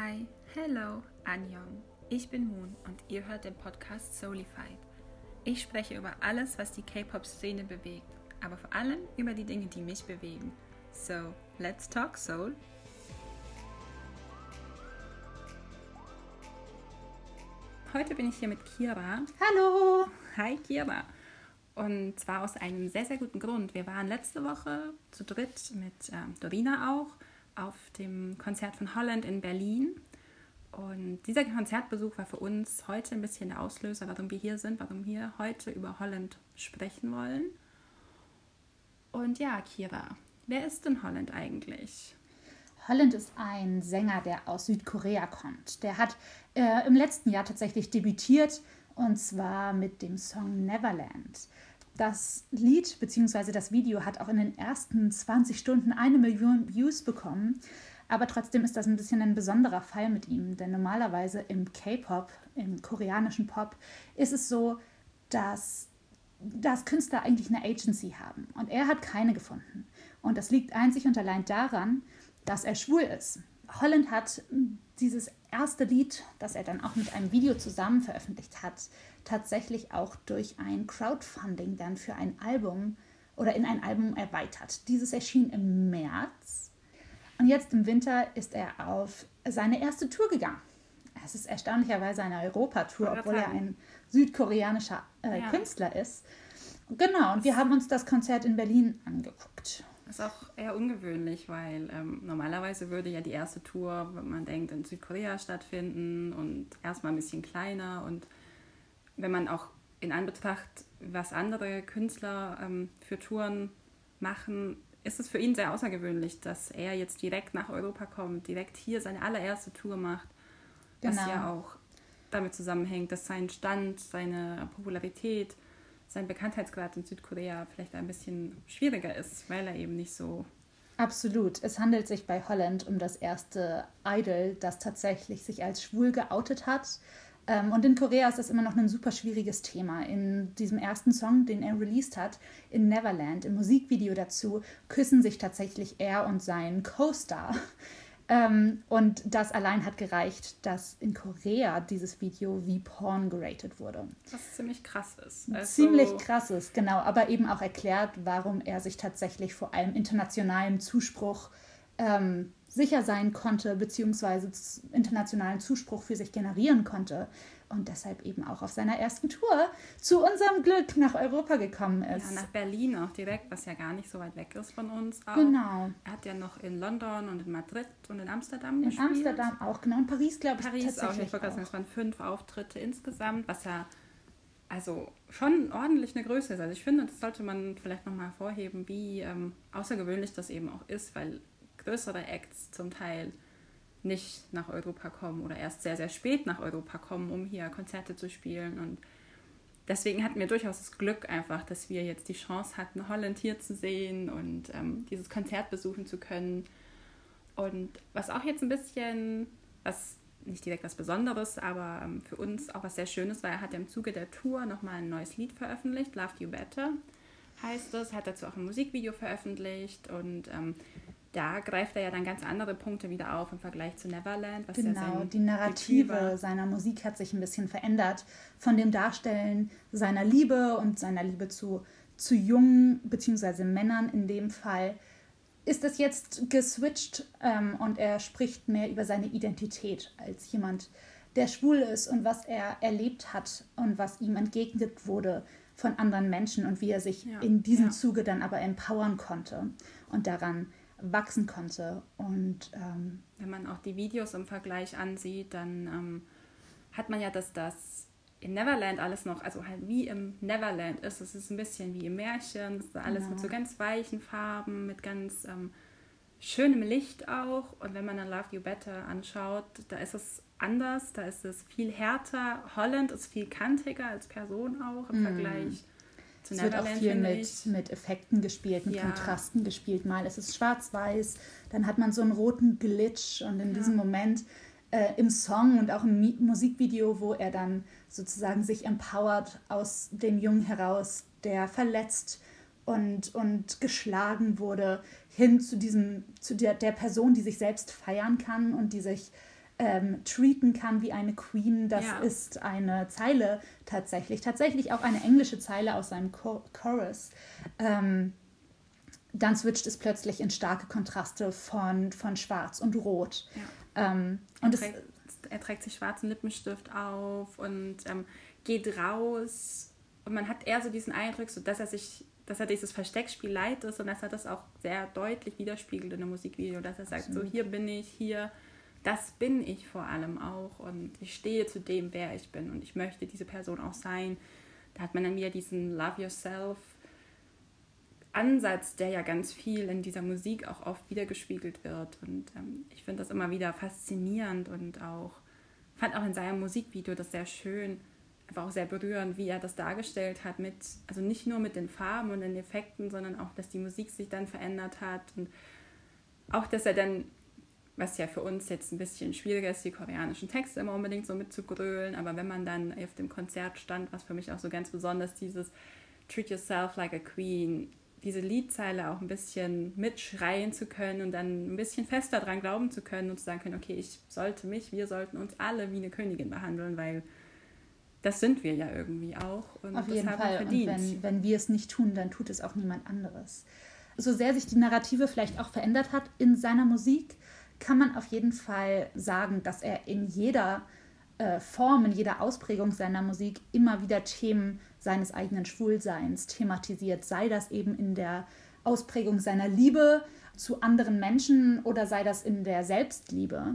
Hi, hello, Anjong. Ich bin Moon und ihr hört den Podcast Soulified. Ich spreche über alles, was die K-Pop-Szene bewegt, aber vor allem über die Dinge, die mich bewegen. So, let's talk Soul. Heute bin ich hier mit Kira. Hallo! Hi Kira. Und zwar aus einem sehr, sehr guten Grund. Wir waren letzte Woche zu dritt mit ähm, Dorina auch auf dem Konzert von Holland in Berlin. Und dieser Konzertbesuch war für uns heute ein bisschen der Auslöser, warum wir hier sind, warum wir heute über Holland sprechen wollen. Und ja, Kira, wer ist denn Holland eigentlich? Holland ist ein Sänger, der aus Südkorea kommt. Der hat äh, im letzten Jahr tatsächlich debütiert und zwar mit dem Song Neverland. Das Lied bzw. das Video hat auch in den ersten 20 Stunden eine Million Views bekommen. Aber trotzdem ist das ein bisschen ein besonderer Fall mit ihm, denn normalerweise im K-Pop, im koreanischen Pop, ist es so, dass, dass Künstler eigentlich eine Agency haben. Und er hat keine gefunden. Und das liegt einzig und allein daran, dass er schwul ist. Holland hat dieses erste Lied, das er dann auch mit einem Video zusammen veröffentlicht hat, tatsächlich auch durch ein Crowdfunding dann für ein Album oder in ein Album erweitert. Dieses erschien im März und jetzt im Winter ist er auf seine erste Tour gegangen. Es ist erstaunlicherweise eine Europatour, obwohl er ein südkoreanischer äh, ja. Künstler ist. Genau, und wir haben uns das Konzert in Berlin angeguckt. Das ist auch eher ungewöhnlich, weil ähm, normalerweise würde ja die erste Tour, wenn man denkt, in Südkorea stattfinden und erstmal ein bisschen kleiner. Und wenn man auch in Anbetracht, was andere Künstler ähm, für Touren machen, ist es für ihn sehr außergewöhnlich, dass er jetzt direkt nach Europa kommt, direkt hier seine allererste Tour macht. Genau. Was ja auch damit zusammenhängt, dass sein Stand, seine Popularität sein Bekanntheitsgrad in Südkorea vielleicht ein bisschen schwieriger ist, weil er eben nicht so. Absolut. Es handelt sich bei Holland um das erste Idol, das tatsächlich sich als schwul geoutet hat. Ähm, und in Korea ist das immer noch ein super schwieriges Thema. In diesem ersten Song, den er released hat, in Neverland, im Musikvideo dazu, küssen sich tatsächlich er und sein Co-Star. Ähm, und das allein hat gereicht, dass in Korea dieses Video wie Porn geratet wurde. Was ziemlich krass ist. Also ziemlich krass ist, genau. Aber eben auch erklärt, warum er sich tatsächlich vor allem internationalem Zuspruch ähm, sicher sein konnte, beziehungsweise internationalen Zuspruch für sich generieren konnte und deshalb eben auch auf seiner ersten Tour zu unserem Glück nach Europa gekommen ist. Ja, nach Berlin auch direkt, was ja gar nicht so weit weg ist von uns. Auch. Genau. Er hat ja noch in London und in Madrid und in Amsterdam in gespielt. In Amsterdam auch, genau. In Paris, glaube ich, Paris auch. Ich wollte sagen, es waren fünf Auftritte insgesamt, was ja also schon ordentlich eine Größe ist. Also ich finde, das sollte man vielleicht nochmal hervorheben, wie ähm, außergewöhnlich das eben auch ist, weil größere Acts zum Teil nicht nach Europa kommen oder erst sehr, sehr spät nach Europa kommen, um hier Konzerte zu spielen. Und deswegen hatten wir durchaus das Glück einfach, dass wir jetzt die Chance hatten, Holland hier zu sehen und ähm, dieses Konzert besuchen zu können. Und was auch jetzt ein bisschen, was nicht direkt was Besonderes, aber ähm, für uns auch was sehr Schönes war, er hat im Zuge der Tour nochmal ein neues Lied veröffentlicht, Love You Better heißt es, hat dazu auch ein Musikvideo veröffentlicht und ähm, da greift er ja dann ganz andere Punkte wieder auf im Vergleich zu Neverland. genau, ja die Narrative seiner Musik hat sich ein bisschen verändert. Von dem Darstellen seiner Liebe und seiner Liebe zu, zu Jungen bzw. Männern in dem Fall ist es jetzt geswitcht ähm, und er spricht mehr über seine Identität als jemand, der schwul ist und was er erlebt hat und was ihm entgegnet wurde von anderen Menschen und wie er sich ja, in diesem ja. Zuge dann aber empowern konnte und daran wachsen konnte. Und ähm, wenn man auch die Videos im Vergleich ansieht, dann ähm, hat man ja, dass das in Neverland alles noch, also halt wie im Neverland ist. Es ist ein bisschen wie im Märchen, es ist alles genau. mit so ganz weichen Farben, mit ganz ähm, schönem Licht auch. Und wenn man dann Love You Better anschaut, da ist es anders, da ist es viel härter. Holland ist viel kantiger als Person auch im mm. Vergleich zu es wird auch viel mit, mit Effekten gespielt, mit ja. Kontrasten gespielt. Mal ist es schwarz-weiß, dann hat man so einen roten Glitch und in ja. diesem Moment äh, im Song und auch im Musikvideo, wo er dann sozusagen sich empowert aus dem Jungen heraus, der verletzt und, und geschlagen wurde, hin zu diesem, zu der, der Person, die sich selbst feiern kann und die sich ähm, treaten kann wie eine Queen. Das ja. ist eine Zeile tatsächlich, tatsächlich auch eine englische Zeile aus seinem Chorus. Ähm, dann switcht es plötzlich in starke Kontraste von, von Schwarz und Rot. Ja. Ähm, und er, trägt, er trägt sich schwarzen Lippenstift auf und ähm, geht raus. Und man hat eher so diesen Eindruck, so dass er sich, dass er dieses Versteckspiel leid ist und dass er das auch sehr deutlich widerspiegelt in einem Musikvideo, dass er sagt, Absolut. so hier bin ich, hier, das bin ich vor allem auch und ich stehe zu dem, wer ich bin und ich möchte diese Person auch sein. Da hat man dann wieder diesen Love Yourself Ansatz, der ja ganz viel in dieser Musik auch oft wiedergespiegelt wird. Und ähm, ich finde das immer wieder faszinierend und auch fand auch in seinem Musikvideo das sehr schön, einfach auch sehr berührend, wie er das dargestellt hat, mit, also nicht nur mit den Farben und den Effekten, sondern auch, dass die Musik sich dann verändert hat und auch, dass er dann, was ja für uns jetzt ein bisschen schwieriger ist, die koreanischen Texte immer unbedingt so mitzugrölen, aber wenn man dann auf dem Konzert stand, was für mich auch so ganz besonders dieses Treat Yourself Like a Queen diese Liedzeile auch ein bisschen mitschreien zu können und dann ein bisschen fester dran glauben zu können und zu sagen können, okay, ich sollte mich, wir sollten uns alle wie eine Königin behandeln, weil das sind wir ja irgendwie auch. Und Auf jeden Fall. Und wenn, wenn wir es nicht tun, dann tut es auch niemand anderes. So sehr sich die Narrative vielleicht auch verändert hat in seiner Musik, kann man auf jeden Fall sagen, dass er in jeder äh, Form, in jeder Ausprägung seiner Musik immer wieder Themen seines eigenen Schwulseins thematisiert, sei das eben in der Ausprägung seiner Liebe zu anderen Menschen oder sei das in der Selbstliebe.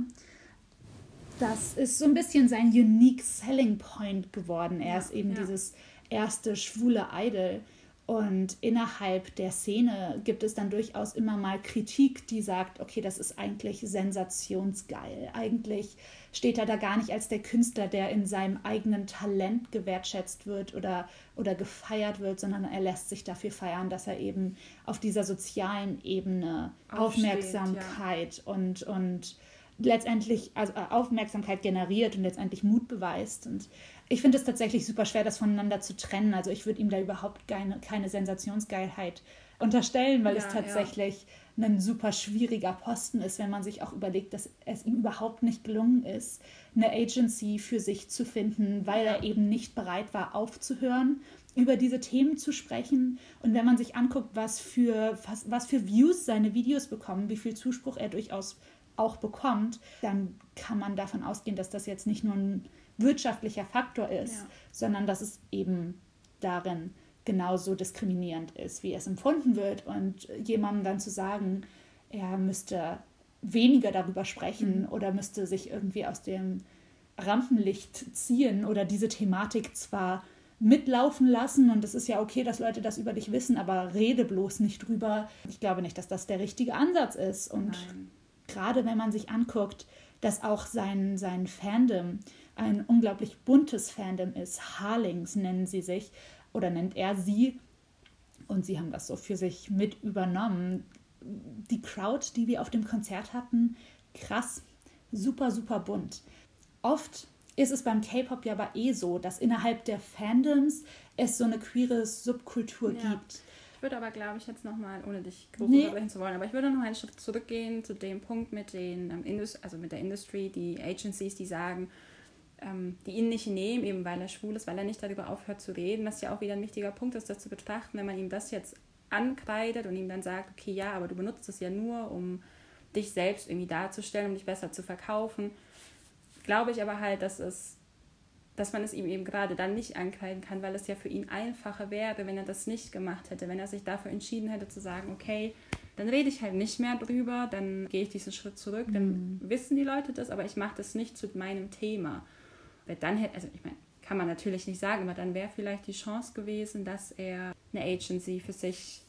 Das ist so ein bisschen sein unique selling point geworden. Er ja, ist eben ja. dieses erste schwule Idol. Und innerhalb der Szene gibt es dann durchaus immer mal Kritik, die sagt, okay, das ist eigentlich sensationsgeil. Eigentlich steht er da gar nicht als der Künstler, der in seinem eigenen Talent gewertschätzt wird oder, oder gefeiert wird, sondern er lässt sich dafür feiern, dass er eben auf dieser sozialen Ebene Aufsteht, Aufmerksamkeit ja. und, und letztendlich also äh, Aufmerksamkeit generiert und letztendlich Mut beweist. Und ich finde es tatsächlich super schwer, das voneinander zu trennen. Also ich würde ihm da überhaupt keine, keine Sensationsgeilheit unterstellen, weil ja, es tatsächlich ja. ein super schwieriger Posten ist, wenn man sich auch überlegt, dass es ihm überhaupt nicht gelungen ist, eine Agency für sich zu finden, weil er eben nicht bereit war, aufzuhören, über diese Themen zu sprechen. Und wenn man sich anguckt, was für, was, was für Views seine Videos bekommen, wie viel Zuspruch er durchaus auch bekommt, dann kann man davon ausgehen, dass das jetzt nicht nur ein wirtschaftlicher Faktor ist, ja. sondern dass es eben darin genauso diskriminierend ist, wie es empfunden wird. Und jemandem dann zu sagen, er müsste weniger darüber sprechen mhm. oder müsste sich irgendwie aus dem Rampenlicht ziehen oder diese Thematik zwar mitlaufen lassen und es ist ja okay, dass Leute das über dich wissen, aber rede bloß nicht drüber. Ich glaube nicht, dass das der richtige Ansatz ist. Und Nein. gerade wenn man sich anguckt, dass auch sein, sein Fandom ein unglaublich buntes Fandom ist. Harlings nennen sie sich oder nennt er sie. Und sie haben das so für sich mit übernommen. Die Crowd, die wir auf dem Konzert hatten, krass, super, super bunt. Oft ist es beim K-Pop ja aber eh so, dass innerhalb der Fandoms es so eine queere Subkultur ja. gibt. Ich würde aber, glaube ich, jetzt nochmal, ohne dich groß nee. unterbrechen zu wollen, aber ich würde noch einen Schritt zurückgehen zu dem Punkt mit den ähm, also mit der Industry, die Agencies, die sagen, ähm, die ihn nicht nehmen, eben weil er schwul ist, weil er nicht darüber aufhört zu reden, was ja auch wieder ein wichtiger Punkt ist, das zu betrachten, wenn man ihm das jetzt ankreidet und ihm dann sagt, okay, ja, aber du benutzt es ja nur, um dich selbst irgendwie darzustellen, um dich besser zu verkaufen, glaube ich aber halt, dass es dass man es ihm eben gerade dann nicht ankreiden kann, weil es ja für ihn einfacher wäre, wenn er das nicht gemacht hätte, wenn er sich dafür entschieden hätte zu sagen, okay, dann rede ich halt nicht mehr drüber, dann gehe ich diesen Schritt zurück, dann mhm. wissen die Leute das, aber ich mache das nicht zu meinem Thema. Weil dann hätte, also ich meine, kann man natürlich nicht sagen, aber dann wäre vielleicht die Chance gewesen, dass er eine Agency für sich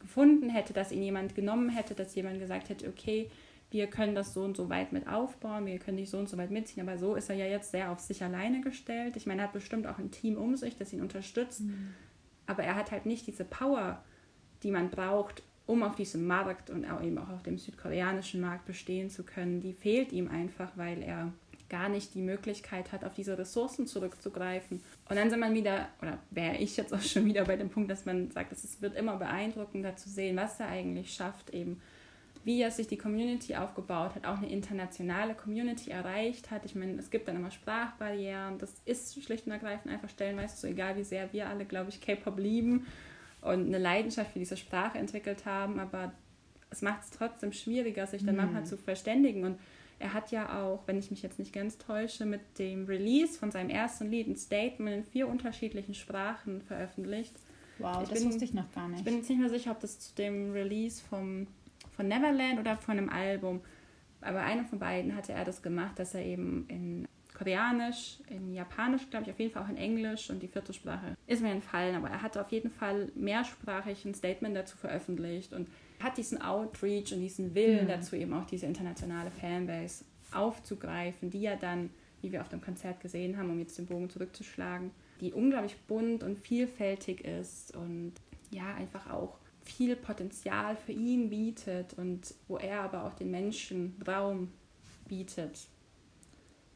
gefunden hätte, dass ihn jemand genommen hätte, dass jemand gesagt hätte, okay, wir können das so und so weit mit aufbauen, wir können dich so und so weit mitziehen, aber so ist er ja jetzt sehr auf sich alleine gestellt. Ich meine, er hat bestimmt auch ein Team um sich, das ihn unterstützt, mhm. aber er hat halt nicht diese Power, die man braucht, um auf diesem Markt und auch eben auch auf dem südkoreanischen Markt bestehen zu können. Die fehlt ihm einfach, weil er gar nicht die Möglichkeit hat, auf diese Ressourcen zurückzugreifen. Und dann sind man wieder, oder wäre ich jetzt auch schon wieder bei dem Punkt, dass man sagt, es wird immer beeindruckender zu sehen, was er eigentlich schafft, eben wie er sich die Community aufgebaut hat, auch eine internationale Community erreicht hat. Ich meine, es gibt dann immer Sprachbarrieren. Das ist schlicht und ergreifend einfach stellenweise so, egal wie sehr wir alle, glaube ich, K-Pop lieben und eine Leidenschaft für diese Sprache entwickelt haben, aber es macht es trotzdem schwieriger, sich dann mhm. manchmal zu verständigen. Und er hat ja auch, wenn ich mich jetzt nicht ganz täusche, mit dem Release von seinem ersten Lied ein Statement in vier unterschiedlichen Sprachen veröffentlicht. Wow, ich das bin, wusste ich noch gar nicht. Ich bin jetzt nicht mehr sicher, ob das zu dem Release vom, von Neverland oder von einem Album, aber einem von beiden hatte er das gemacht, dass er eben in Koreanisch, in Japanisch, glaube ich, auf jeden Fall auch in Englisch und die vierte Sprache ist mir entfallen, aber er hatte auf jeden Fall mehrsprachig ein Statement dazu veröffentlicht und hat diesen Outreach und diesen Willen mhm. dazu, eben auch diese internationale Fanbase aufzugreifen, die ja dann, wie wir auf dem Konzert gesehen haben, um jetzt den Bogen zurückzuschlagen, die unglaublich bunt und vielfältig ist und ja, einfach auch viel Potenzial für ihn bietet und wo er aber auch den Menschen Raum bietet.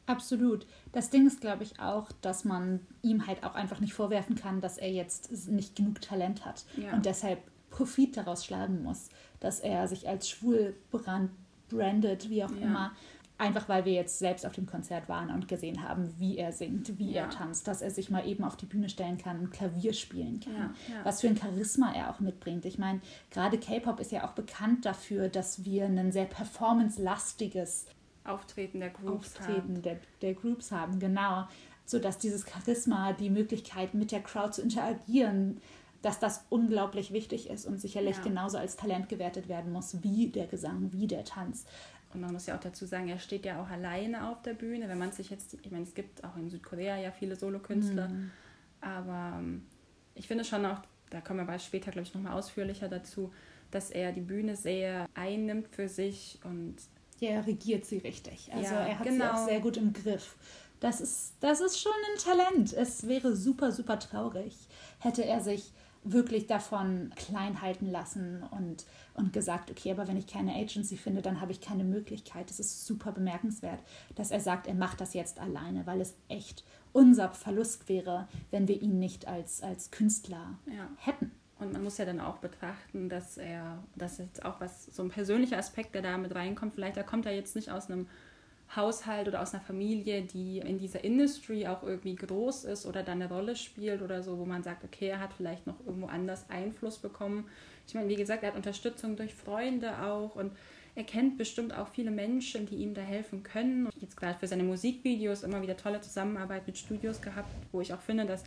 Absolut. Das Ding ist, glaube ich, auch, dass man ihm halt auch einfach nicht vorwerfen kann, dass er jetzt nicht genug Talent hat ja. und deshalb Profit daraus schlagen muss, dass er sich als schwul brandet, wie auch ja. immer. Einfach weil wir jetzt selbst auf dem Konzert waren und gesehen haben, wie er singt, wie ja. er tanzt, dass er sich mal eben auf die Bühne stellen kann und Klavier spielen kann. Was für ein Charisma er auch mitbringt. Ich meine, gerade K-Pop ist ja auch bekannt dafür, dass wir ein sehr performance-lastiges Auftreten der Groups Auftreten haben. Der, der Groups haben, genau. So dass dieses Charisma, die Möglichkeit mit der Crowd zu interagieren, dass das unglaublich wichtig ist und sicherlich ja. genauso als Talent gewertet werden muss wie der Gesang, wie der Tanz. Und man muss ja auch dazu sagen, er steht ja auch alleine auf der Bühne. Wenn man sich jetzt, ich meine, es gibt auch in Südkorea ja viele Solokünstler, mhm. aber ähm, ich finde schon auch, da kommen wir später, glaube ich, nochmal ausführlicher dazu, dass er die Bühne sehr einnimmt für sich und ja, er regiert sie richtig. Also ja, er hat genau. sie auch sehr gut im Griff. Das ist, das ist schon ein Talent. Es wäre super, super traurig, hätte er sich wirklich davon klein halten lassen und, und gesagt, okay, aber wenn ich keine Agency finde, dann habe ich keine Möglichkeit. Es ist super bemerkenswert, dass er sagt, er macht das jetzt alleine, weil es echt unser Verlust wäre, wenn wir ihn nicht als, als Künstler ja. hätten. Und man muss ja dann auch betrachten, dass er, das ist auch was, so ein persönlicher Aspekt, der da mit reinkommt. Vielleicht, er kommt er jetzt nicht aus einem Haushalt oder aus einer Familie, die in dieser Industry auch irgendwie groß ist oder da eine Rolle spielt oder so, wo man sagt, okay, er hat vielleicht noch irgendwo anders Einfluss bekommen. Ich meine, wie gesagt, er hat Unterstützung durch Freunde auch und er kennt bestimmt auch viele Menschen, die ihm da helfen können. Und jetzt gerade für seine Musikvideos immer wieder tolle Zusammenarbeit mit Studios gehabt, wo ich auch finde, dass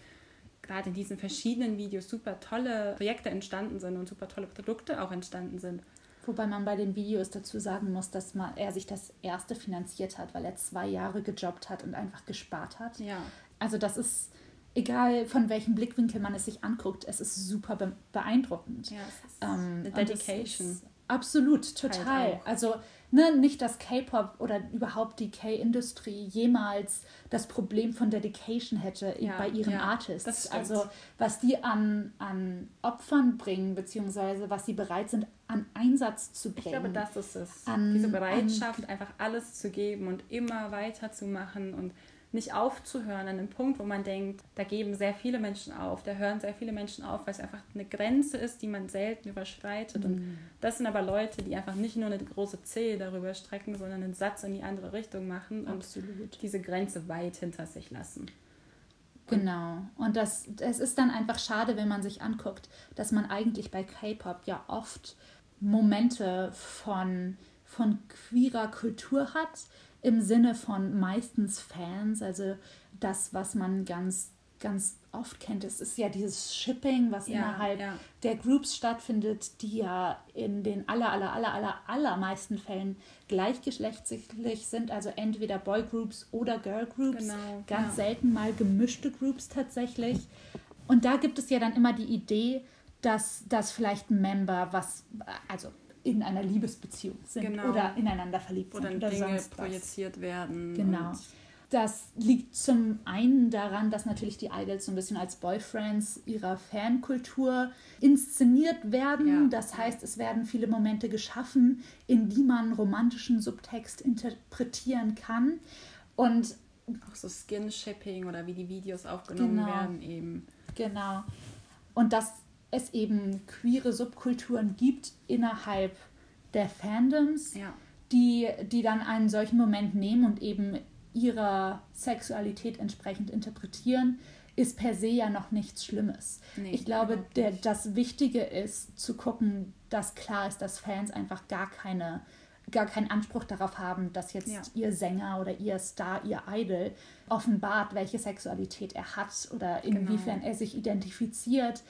gerade in diesen verschiedenen Videos super tolle Projekte entstanden sind und super tolle Produkte auch entstanden sind. Wobei man bei den Videos dazu sagen muss, dass man, er sich das erste finanziert hat, weil er zwei Jahre gejobbt hat und einfach gespart hat. Ja. Also das ist, egal von welchem Blickwinkel man es sich anguckt, es ist super beeindruckend. Ja, es ist ähm, eine Dedication. Absolut, total. Halt also ne, nicht, dass K-Pop oder überhaupt die K-Industrie jemals das Problem von Dedication hätte ja, bei ihren ja, Artists. Also was die an, an Opfern bringen, beziehungsweise was sie bereit sind, an Einsatz zu bringen. Ich glaube, das ist es. An, Diese Bereitschaft, an, einfach alles zu geben und immer weiterzumachen und nicht aufzuhören an einem Punkt, wo man denkt, da geben sehr viele Menschen auf, da hören sehr viele Menschen auf, weil es einfach eine Grenze ist, die man selten überschreitet. Mhm. Und das sind aber Leute, die einfach nicht nur eine große Zehe darüber strecken, sondern einen Satz in die andere Richtung machen und Absolut. diese Grenze weit hinter sich lassen. Genau. Und das, es ist dann einfach schade, wenn man sich anguckt, dass man eigentlich bei K-Pop ja oft Momente von, von queerer Kultur hat, im Sinne von meistens Fans, also das, was man ganz, ganz oft kennt, es ist ja dieses Shipping, was ja, innerhalb ja. der Groups stattfindet, die ja in den aller, aller, aller, aller, allermeisten Fällen gleichgeschlechtlich sind, also entweder Boygroups oder Girlgroups, genau, ganz ja. selten mal gemischte Groups tatsächlich. Und da gibt es ja dann immer die Idee, dass das vielleicht ein Member, was, also in einer Liebesbeziehung sind genau. oder ineinander verliebt oder sind oder Dinge sonst projiziert was. werden. Genau. Das liegt zum einen daran, dass natürlich die Idols so ein bisschen als Boyfriends ihrer Fankultur inszeniert werden. Ja. Das heißt, es werden viele Momente geschaffen, in die man romantischen Subtext interpretieren kann. Und auch so Skin-Shipping oder wie die Videos aufgenommen genau. werden eben. Genau. Und das es eben queere Subkulturen gibt innerhalb der Fandoms, Ja. die, die dann einen solchen Moment nehmen und eben ihrer Sexualität entsprechend interpretieren, ist per se ja noch nichts Schlimmes. Nee, ich glaube, der, das Wichtige ist zu gucken, dass klar ist, dass Fans einfach gar keine gar keinen Anspruch darauf haben, dass jetzt Ja. ihr Sänger oder ihr Star, ihr Idol offenbart, welche Sexualität er hat oder Genau. inwiefern er sich identifiziert,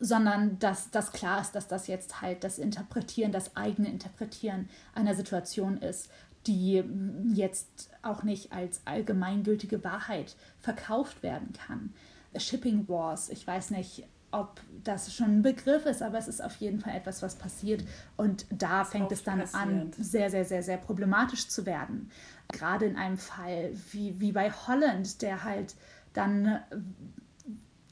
sondern dass das klar ist, dass das jetzt halt das Interpretieren, das eigene Interpretieren einer Situation ist, die mm, jetzt auch nicht als allgemeingültige Wahrheit verkauft werden kann. Shipping Wars, ich weiß nicht, ob das schon ein Begriff ist, aber es ist auf jeden Fall etwas, was passiert und da fängt oft es dann an, passiert. sehr, sehr, sehr, sehr problematisch zu werden. Gerade in einem Fall wie, wie bei Holland, der halt dann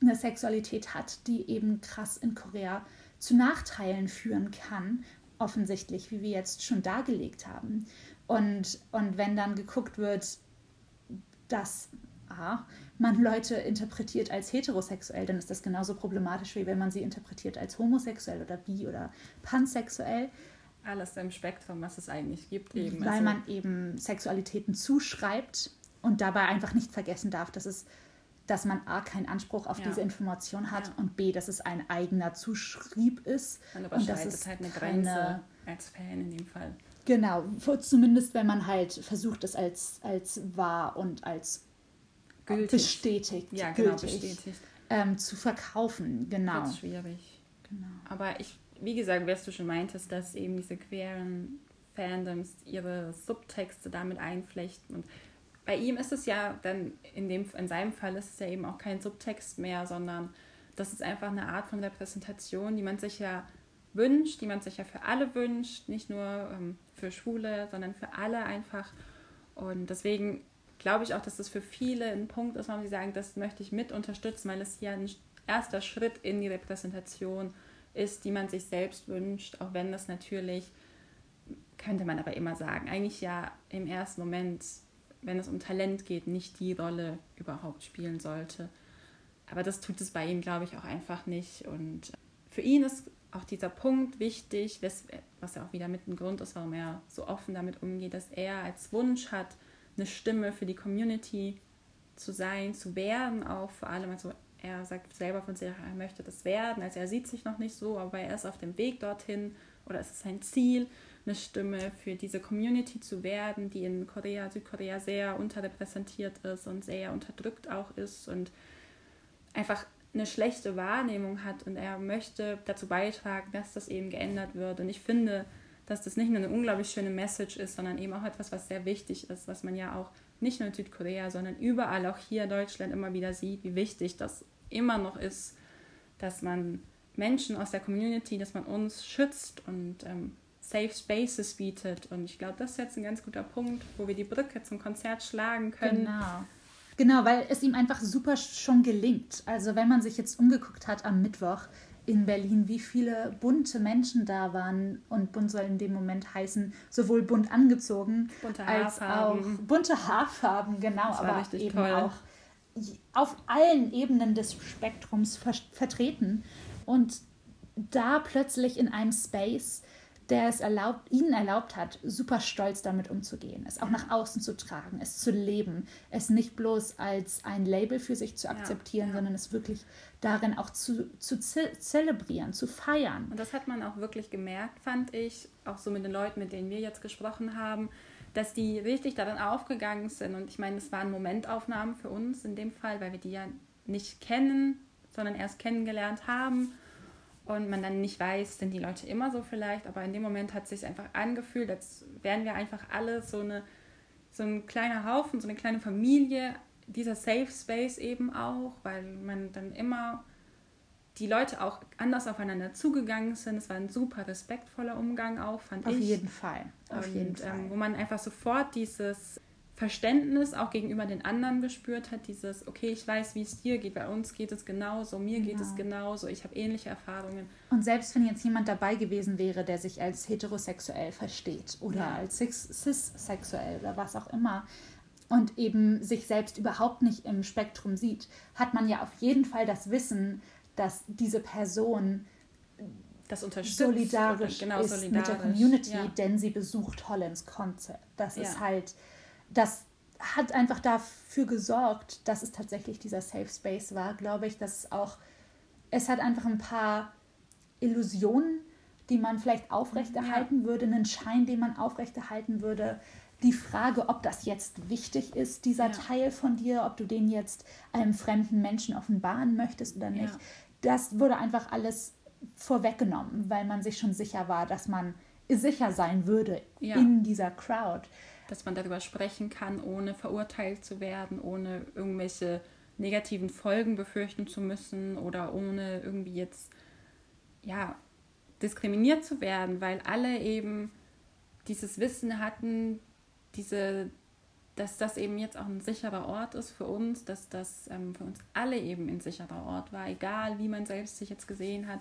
eine Sexualität hat, die eben krass in Korea zu Nachteilen führen kann, offensichtlich, wie wir jetzt schon dargelegt haben. Und, und wenn dann geguckt wird, dass A, man Leute interpretiert als heterosexuell, dann ist das genauso problematisch, wie wenn man sie interpretiert als homosexuell oder bi oder pansexuell, Alles im Spektrum, was es eigentlich gibt, eben. weil Also, man eben Sexualitäten zuschreibt und dabei einfach nicht vergessen darf, dass es dass man A, keinen Anspruch auf Ja. diese Information hat Ja. und B, dass es ein eigener Zuschrieb ist. man und dass überschreitet es halt eine keine- Grenze als Fan in dem Fall. Genau, zumindest wenn man halt versucht, es als, als wahr und als Gültig. bestätigt, Ja, genau, gültig, bestätigt. Ähm, zu verkaufen. Genau. Wird schwierig. genau. Aber ich, wie gesagt, was du schon meintest, dass eben diese queeren Fandoms ihre Subtexte damit einflechten. Und bei ihm ist es ja dann, in, dem, in seinem Fall ist es ja eben auch kein Subtext mehr, sondern das ist einfach eine Art von Repräsentation, die man sich ja wünscht, die man sich ja für alle wünscht, nicht nur ähm, für Schwule, sondern für alle einfach. Und deswegen glaube ich auch, dass das für viele ein Punkt ist, warum sie sagen, das möchte ich mit unterstützen, weil es ja ein erster Schritt in die Repräsentation ist, die man sich selbst wünscht, auch wenn das natürlich, könnte man aber immer sagen, eigentlich ja im ersten Moment, wenn es um Talent geht, nicht die Rolle überhaupt spielen sollte. Aber das tut es bei ihm, glaube ich, auch einfach nicht. Und für ihn ist auch dieser Punkt wichtig, was ja auch wieder mit ein Grund ist, warum er so offen damit umgeht, dass er als Wunsch hat, eine Stimme für die Community zu sein, zu werden, auch vor allem, also er sagt selber von sich, er möchte das werden, also er sieht sich noch nicht so, aber er ist auf dem Weg dorthin oder es ist sein Ziel, eine Stimme für diese Community zu werden, die in Korea, Südkorea sehr unterrepräsentiert ist und sehr unterdrückt auch ist und einfach eine schlechte Wahrnehmung hat und er möchte dazu beitragen, dass das eben geändert wird. Und ich finde, dass das nicht nur eine unglaublich schöne Message ist, sondern eben auch etwas, was sehr wichtig ist, was man ja auch nicht nur in Südkorea, sondern überall, auch hier in Deutschland, immer wieder sieht, wie wichtig das immer noch ist, dass man Menschen aus der Community, dass man uns schützt und ähm, Safe Spaces bietet. Und ich glaube, das ist jetzt ein ganz guter Punkt, wo wir die Brücke zum Konzert schlagen können. Genau. Genau, weil es ihm einfach super schon gelingt. Also wenn man sich jetzt umgeguckt hat am Mittwoch in Berlin, wie viele bunte Menschen da waren und bunt soll in dem Moment heißen, sowohl bunt angezogen Bunte als auch bunte Haarfarben, genau, aber eben toll. auch auf allen Ebenen des Spektrums ver vertreten und da plötzlich in einem Space, der es erlaubt, ihnen erlaubt hat, super stolz damit umzugehen, es auch nach außen zu tragen, es zu leben, es nicht bloß als ein Label für sich zu akzeptieren, ja. sondern es wirklich darin auch zu, zu ze zelebrieren, zu feiern. Und das hat man auch wirklich gemerkt, fand ich, auch so mit den Leuten, mit denen wir jetzt gesprochen haben, dass die richtig darin aufgegangen sind. Und ich meine, es waren Momentaufnahmen für uns in dem Fall, weil wir die ja nicht kennen, sondern erst kennengelernt haben. Und man dann nicht weiß, sind die Leute immer so vielleicht, aber in dem Moment hat es sich einfach angefühlt, als wären wir einfach alle so, eine, so ein kleiner Haufen, so eine kleine Familie, dieser Safe Space eben auch, weil man dann immer die Leute auch anders aufeinander zugegangen sind. Es war ein super respektvoller Umgang auch, fand Auf ich. jeden Fall. Auf und, jeden Fall. Ähm, wo man einfach sofort dieses Verständnis auch gegenüber den anderen gespürt hat, dieses, okay, ich weiß, wie es dir geht, bei uns geht es genauso, mir geht es Genau. genauso, ich habe ähnliche Erfahrungen. Und selbst wenn jetzt jemand dabei gewesen wäre, der sich als heterosexuell versteht oder Ja. als cis- cis-sexuell oder was auch immer und eben sich selbst überhaupt nicht im Spektrum sieht, hat man ja auf jeden Fall das Wissen, dass diese Person das solidarisch genau, ist solidarisch. mit der Community, ja. denn sie besucht Hollands Konzert. Das ja. ist halt, das hat einfach dafür gesorgt, dass es tatsächlich dieser Safe Space war, glaube ich, dass es auch, es hat einfach ein paar Illusionen, die man vielleicht aufrechterhalten ja. würde, einen Schein, den man aufrechterhalten würde. Die Frage, ob das jetzt wichtig ist, dieser ja. Teil von dir, ob du den jetzt einem fremden Menschen offenbaren möchtest oder nicht, ja. das wurde einfach alles vorweggenommen, weil man sich schon sicher war, dass man sicher sein würde in dieser Crowd. Dass man darüber sprechen kann, ohne verurteilt zu werden, ohne irgendwelche negativen Folgen befürchten zu müssen oder ohne irgendwie jetzt ja diskriminiert zu werden, weil alle eben dieses Wissen hatten, diese, dass das eben jetzt auch ein sicherer Ort ist für uns, dass das ähm, für uns alle eben ein sicherer Ort war, egal wie man selbst sich jetzt gesehen hat.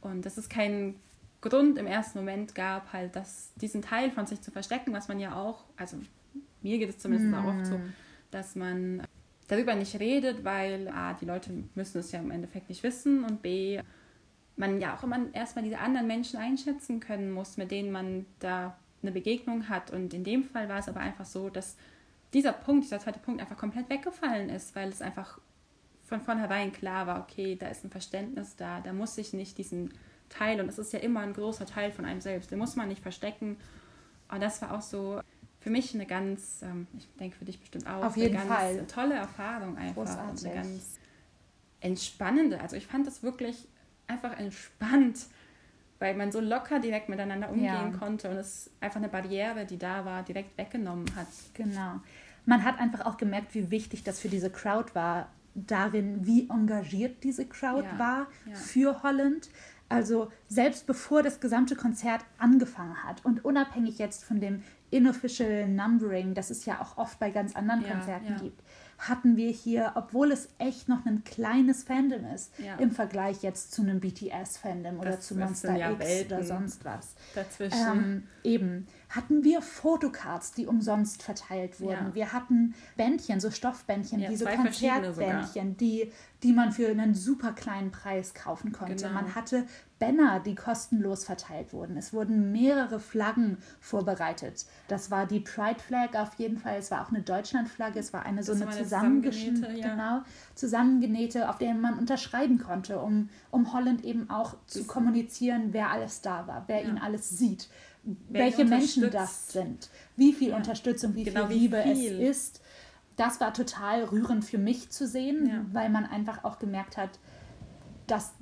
Und dass es keinen Grund im ersten Moment gab, halt das, diesen Teil von sich zu verstecken, was man ja auch, also mir geht es zumindest mm. auch oft so, dass man darüber nicht redet, weil A, die Leute müssen es ja im Endeffekt nicht wissen und B, man ja auch immer erstmal diese anderen Menschen einschätzen können muss, mit denen man da eine Begegnung hat. Und in dem Fall war es aber einfach so, dass dieser Punkt, dieser zweite Punkt einfach komplett weggefallen ist, weil es einfach von vornherein klar war, okay, da ist ein Verständnis da, da muss ich nicht diesen Teil, und das ist ja immer ein großer Teil von einem selbst, den muss man nicht verstecken. Und das war auch so für mich eine ganz, ähm, ich denke für dich bestimmt auch, Auf jeden eine ganz Fall. tolle Erfahrung einfach. Großartig. Eine ganz entspannende. Also ich fand das wirklich einfach entspannt, weil man so locker direkt miteinander umgehen ja. konnte und es einfach eine Barriere, die da war, direkt weggenommen hat. Genau. Man hat einfach auch gemerkt, wie wichtig das für diese Crowd war, darin, wie engagiert diese Crowd ja. war ja. für Holland. Also selbst bevor das gesamte Konzert angefangen hat und unabhängig jetzt von dem inofficial Numbering, das es ja auch oft bei ganz anderen Konzerten gibt, hatten wir hier, obwohl es echt noch ein kleines Fandom ist, ja. im Vergleich jetzt zu einem BTS-Fandom oder zu Monster ja X Welten oder sonst was. Dazwischen. Ähm, eben, hatten wir Fotocards, die umsonst verteilt wurden. Ja. Wir hatten Bändchen, so Stoffbändchen, ja, diese Konzertbändchen, die, die man für einen super kleinen Preis kaufen konnte. Genau. Man hatte Banner, die kostenlos verteilt wurden. Es wurden mehrere Flaggen vorbereitet. Das war die Pride Flag auf jeden Fall. Es war auch eine Deutschland-Flagge. Es war eine das so eine zusammengenähte, ja. genau, zusammengenähte, auf der man unterschreiben konnte, um, um Holland eben auch zu kommunizieren, wer alles da war, wer ja. ihn alles sieht, wer welche Menschen das sind, wie viel ja. Unterstützung, wie genau, viel Liebe wie viel. es ist. Das war total rührend für mich zu sehen, weil man einfach auch gemerkt hat, dass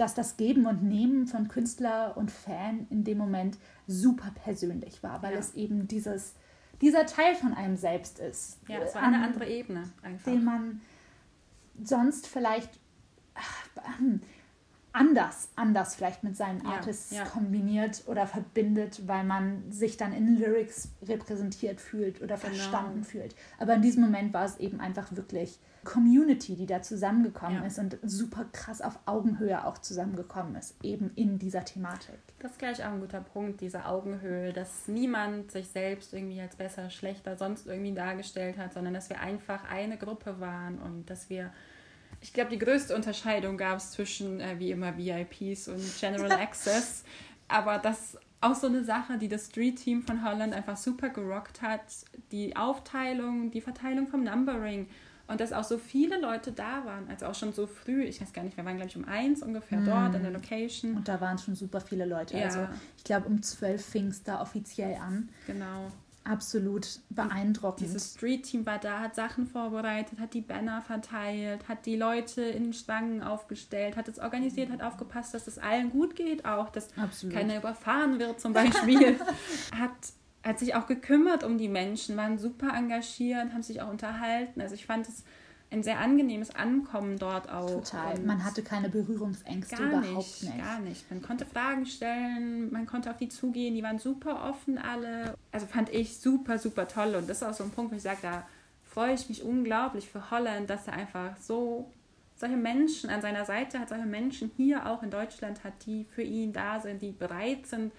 dass das Geben und Nehmen von Künstler und Fan in dem Moment super persönlich war, weil ja. es eben dieses, dieser Teil von einem selbst ist. Ja, es war eine andere Ebene einfach. Den man sonst vielleicht hm, anders, anders vielleicht mit seinen Artists ja, ja. kombiniert oder verbindet, weil man sich dann in Lyrics repräsentiert fühlt oder genau. verstanden fühlt. Aber in diesem Moment war es eben einfach wirklich Community, die da zusammengekommen ja. ist und super krass auf Augenhöhe auch zusammengekommen ist, eben in dieser Thematik. Das ist gleich auch ein guter Punkt, diese Augenhöhe, dass niemand sich selbst irgendwie als besser, schlechter, sonst irgendwie dargestellt hat, sondern dass wir einfach eine Gruppe waren und dass wir, ich glaube, die größte Unterscheidung gab es zwischen, äh, wie immer, VIPs und General Access, aber das auch so eine Sache, die das Street Team von Holland einfach super gerockt hat, die Aufteilung, die Verteilung vom Numbering und dass auch so viele Leute da waren, also auch schon so früh, ich weiß gar nicht, wir waren, glaube ich, um eins ungefähr mm. dort in der Location. Und da waren schon super viele Leute. Ja. Also ich glaube, um zwölf fing es da offiziell an. Genau. Absolut beeindruckend. dieses Street-Team war da, hat Sachen vorbereitet, hat die Banner verteilt, hat die Leute in Stangen aufgestellt, hat es organisiert, hat aufgepasst, dass es allen gut geht, auch dass Absolut. keiner überfahren wird zum Beispiel. hat hat sich auch gekümmert um die Menschen, waren super engagiert, haben sich auch unterhalten. Also ich fand es ein sehr angenehmes Ankommen dort auch. Total. Und man hatte keine Berührungsängste gar überhaupt nicht, nicht. Gar nicht. Man konnte Fragen stellen, man konnte auf die zugehen, die waren super offen alle. Also fand ich super, super toll. Und das ist auch so ein Punkt, wo ich sage, da freue ich mich unglaublich für Holland, dass er einfach so solche Menschen an seiner Seite hat, solche Menschen hier auch in Deutschland hat, die für ihn da sind, die bereit sind,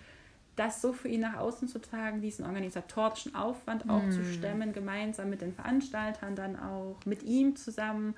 das so für ihn nach außen zu tragen, diesen organisatorischen Aufwand auch mm. zu stemmen, gemeinsam mit den Veranstaltern dann auch, mit ihm zusammen,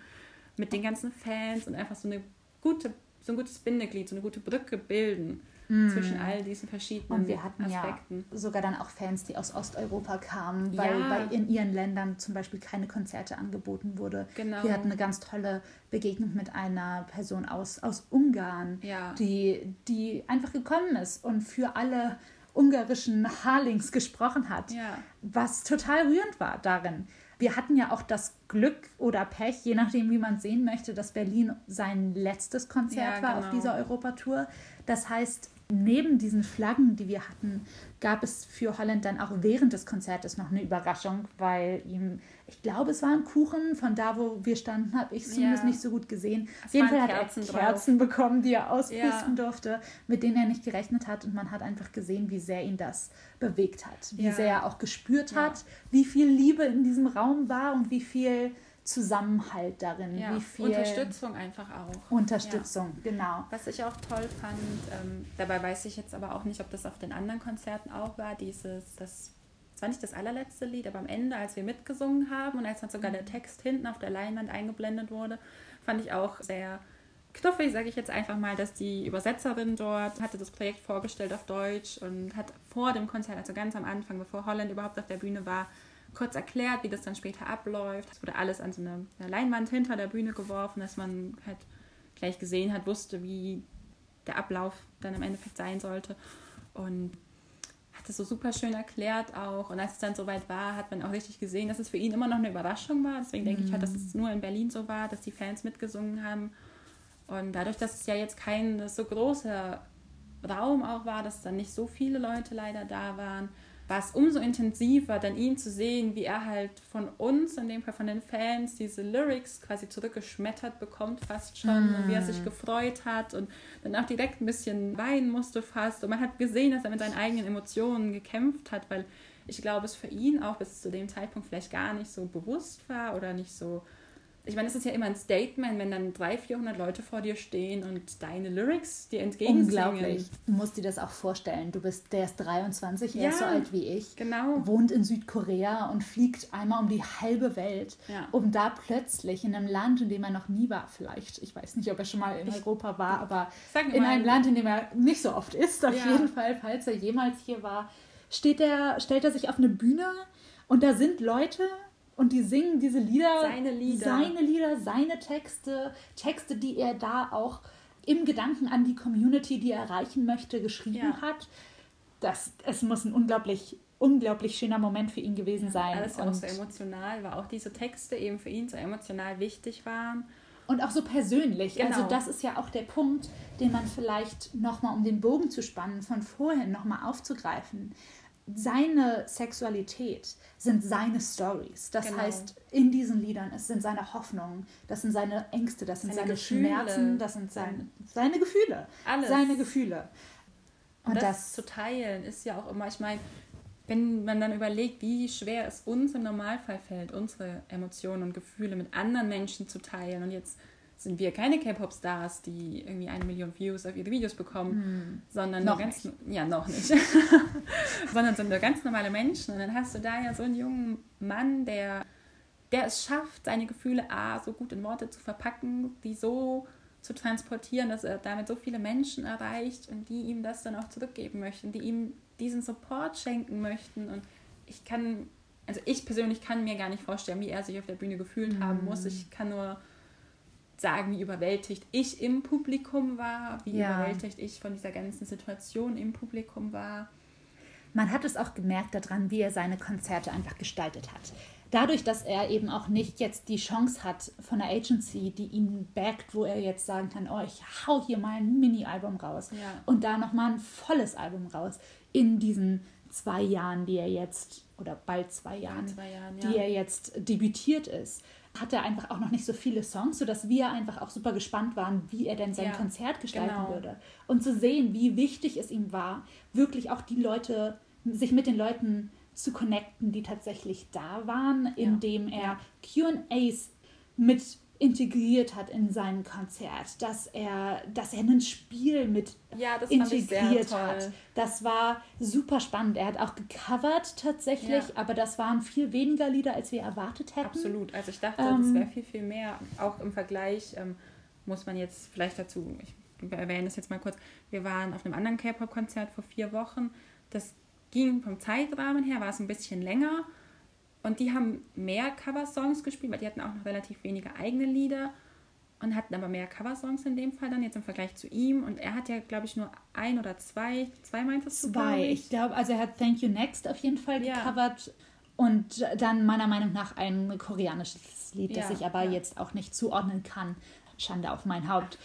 mit den ganzen Fans und einfach so eine gute so ein gutes Bindeglied, so eine gute Brücke bilden mm. zwischen all diesen verschiedenen Und wir hatten Aspekten. ja sogar dann auch Fans, die aus Osteuropa kamen, weil, ja. weil in ihren Ländern zum Beispiel keine Konzerte angeboten wurde. Genau. Wir hatten eine ganz tolle Begegnung mit einer Person aus, aus Ungarn, ja. die, die einfach gekommen ist und für alle ungarischen Harlings gesprochen hat, ja. was total rührend war darin. Wir hatten ja auch das Glück oder Pech, je nachdem, wie man sehen möchte, dass Berlin sein letztes Konzert ja, war genau. auf dieser Europatour. Das heißt, neben diesen Flaggen, die wir hatten, gab es für Holland dann auch während des Konzertes noch eine Überraschung, weil ihm, ich glaube, es war ein Kuchen, von da, wo wir standen, habe ich es zumindest ja. nicht so gut gesehen. Es Auf jeden Fall hat Kerzen er Kerzen drauf. bekommen, die er auspusten ja. durfte, mit denen er nicht gerechnet hat. Und man hat einfach gesehen, wie sehr ihn das bewegt hat, wie ja. sehr er auch gespürt hat, wie viel Liebe in diesem Raum war und wie viel Zusammenhalt darin. Ja, wie viel Unterstützung einfach auch. Unterstützung, ja. genau. Was ich auch toll fand, ähm, dabei weiß ich jetzt aber auch nicht, ob das auf den anderen Konzerten auch war, dieses, das, war nicht das allerletzte Lied, aber am Ende, als wir mitgesungen haben und als dann sogar der mhm. Text hinten auf der Leinwand eingeblendet wurde, fand ich auch sehr knuffig, sage ich jetzt einfach mal, dass die Übersetzerin dort hatte das Projekt vorgestellt auf Deutsch und hat vor dem Konzert, also ganz am Anfang, bevor Holland überhaupt auf der Bühne war, kurz erklärt, wie das dann später abläuft. Es wurde alles an so eine, eine Leinwand hinter der Bühne geworfen, dass man halt gleich gesehen hat, wusste, wie der Ablauf dann im Endeffekt sein sollte. Und hat es so super schön erklärt auch. Und als es dann soweit war, hat man auch richtig gesehen, dass es für ihn immer noch eine Überraschung war. Deswegen denke ich halt, dass es mhm. nur in Berlin so war, dass die Fans mitgesungen haben. Und dadurch, dass es ja jetzt kein so großer Raum auch war, dass dann nicht so viele Leute leider da waren, war es umso intensiver, dann ihn zu sehen, wie er halt von uns, in dem Fall von den Fans, diese Lyrics quasi zurückgeschmettert bekommt, fast schon, mm. und wie er sich mm. gefreut hat und dann auch direkt ein bisschen weinen musste fast. Und man hat gesehen, dass er mit seinen eigenen Emotionen gekämpft hat, weil ich glaube, es für ihn auch bis zu dem Zeitpunkt vielleicht gar nicht so bewusst war oder nicht so ich meine, es ist ja immer ein Statement, wenn dann 300, 400 Leute vor dir stehen und deine Lyrics dir entgegensingen. Unglaublich. Du musst dir das auch vorstellen. Du bist, der ist 23, er ja, ist so alt wie ich. Genau. Wohnt in Südkorea und fliegt einmal um die halbe Welt, ja. um da plötzlich in einem Land, in dem er noch nie war, vielleicht, ich weiß nicht, ob er schon mal in ich, Europa war, aber in einem Land, in dem er nicht so oft ist, auf ja. jeden Fall, falls er jemals hier war, steht er, stellt er sich auf eine Bühne und da sind Leute, und die singen diese Lieder, seine Lieder, seine Lieder, seine Texte, Texte, die er da auch im Gedanken an die Community, die er erreichen möchte, geschrieben ja. hat. Das, es muss ein unglaublich, unglaublich schöner Moment für ihn gewesen sein. Alles war auch so emotional, weil auch diese Texte eben für ihn so emotional wichtig waren. Und auch so persönlich. Also genau. Also das ist ja auch der Punkt, den man vielleicht nochmal, um den Bogen zu spannen, von vorhin nochmal aufzugreifen seine Sexualität sind seine Stories. Das genau. heißt, in diesen Liedern es sind seine Hoffnungen, das sind seine Ängste, das sind seine, seine Schmerzen, das sind seine, seine Gefühle. Alles. Seine Gefühle. Und, Und das, das, zu teilen ist ja auch immer, ich meine, wenn man dann überlegt, wie schwer es uns im Normalfall fällt, unsere Emotionen und Gefühle mit anderen Menschen zu teilen und jetzt sind wir keine K-Pop-Stars, die irgendwie eine Million Views auf ihre Videos bekommen, hm. sondern noch ganz, nicht. ja noch nicht, sondern sind nur ganz normale Menschen. Und dann hast du da ja so einen jungen Mann, der, der es schafft, seine Gefühle a so gut in Worte zu verpacken, die so zu transportieren, dass er damit so viele Menschen erreicht und die ihm das dann auch zurückgeben möchten, die ihm diesen Support schenken möchten. Und ich kann, also ich persönlich kann mir gar nicht vorstellen, wie er sich auf der Bühne gefühlt hm. haben muss. Ich kann nur sagen, wie überwältigt ich im Publikum war, wie ja. überwältigt ich von dieser ganzen Situation im Publikum war. Man hat es auch gemerkt daran, wie er seine Konzerte einfach gestaltet hat. Dadurch, dass er eben auch nicht jetzt die Chance hat von der Agency, die ihn backt, wo er jetzt sagen kann, oh, ich hau hier mal ein Mini-Album raus ja. und da nochmal ein volles Album raus in diesen zwei Jahren, die er jetzt, oder bald zwei Jahren, zwei Jahren ja. die er jetzt debütiert ist hat er einfach auch noch nicht so viele Songs, sodass wir einfach auch super gespannt waren, wie er denn sein ja, Konzert gestalten genau. würde. Und zu sehen, wie wichtig es ihm war, wirklich auch die Leute, sich mit den Leuten zu connecten, die tatsächlich da waren, indem er QAs mit integriert hat in sein Konzert, dass er, dass er ein Spiel mit ja, integriert hat. Das war super spannend. Er hat auch gecovert tatsächlich, ja. aber das waren viel weniger Lieder, als wir erwartet hätten. Absolut. Also ich dachte, ähm, das wäre viel, viel mehr. Auch im Vergleich ähm, muss man jetzt vielleicht dazu, ich erwähne das jetzt mal kurz. Wir waren auf einem anderen K-Pop-Konzert vor vier Wochen. Das ging vom Zeitrahmen her, war es ein bisschen länger. Und die haben mehr Coversongs gespielt, weil die hatten auch noch relativ wenige eigene Lieder und hatten aber mehr Coversongs in dem Fall dann jetzt im Vergleich zu ihm. Und er hat ja, glaube ich, nur ein oder zwei, zwei meintest du? Zwei, ich, glaube, also er hat Thank You Next auf jeden Fall ja. gecovert. Und dann meiner Meinung nach ein koreanisches Lied, ja, das ich aber ja. jetzt auch nicht zuordnen kann. Schande auf mein Haupt.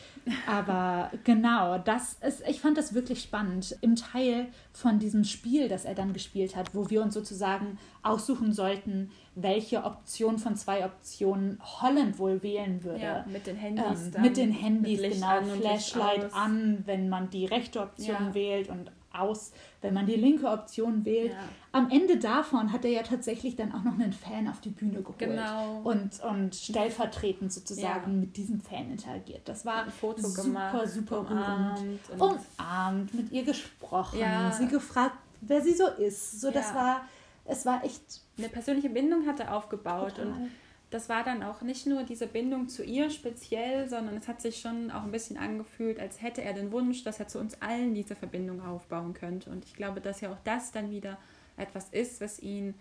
Aber genau, das ist, ich fand das wirklich spannend. Im Teil von diesem Spiel, das er dann gespielt hat, wo wir uns sozusagen aussuchen sollten, welche Option von zwei Optionen Holland wohl wählen würde. Ja, mit den Handys. Ähm, mit den Handys, mit genau. Flashlight an, wenn man die rechte Option ja. wählt und aus, wenn man die linke Option wählt. Ja. Am Ende davon hat er ja tatsächlich dann auch noch einen Fan auf die Bühne geholt genau. und, und stellvertretend sozusagen ja. mit diesem Fan interagiert. Das war Ein Foto super, gemacht, super umarmt, rührend. Umarmt, mit ihr gesprochen, ja. sie gefragt, wer sie so ist. So, das war, es war echt... Eine persönliche Bindung hat er aufgebaut Total. und das war dann auch nicht nur diese Bindung zu ihr speziell, sondern es hat sich schon auch ein bisschen angefühlt, als hätte er den Wunsch, dass er zu uns allen diese Verbindung aufbauen könnte. Und ich glaube, dass ja auch das dann wieder etwas ist, was ihn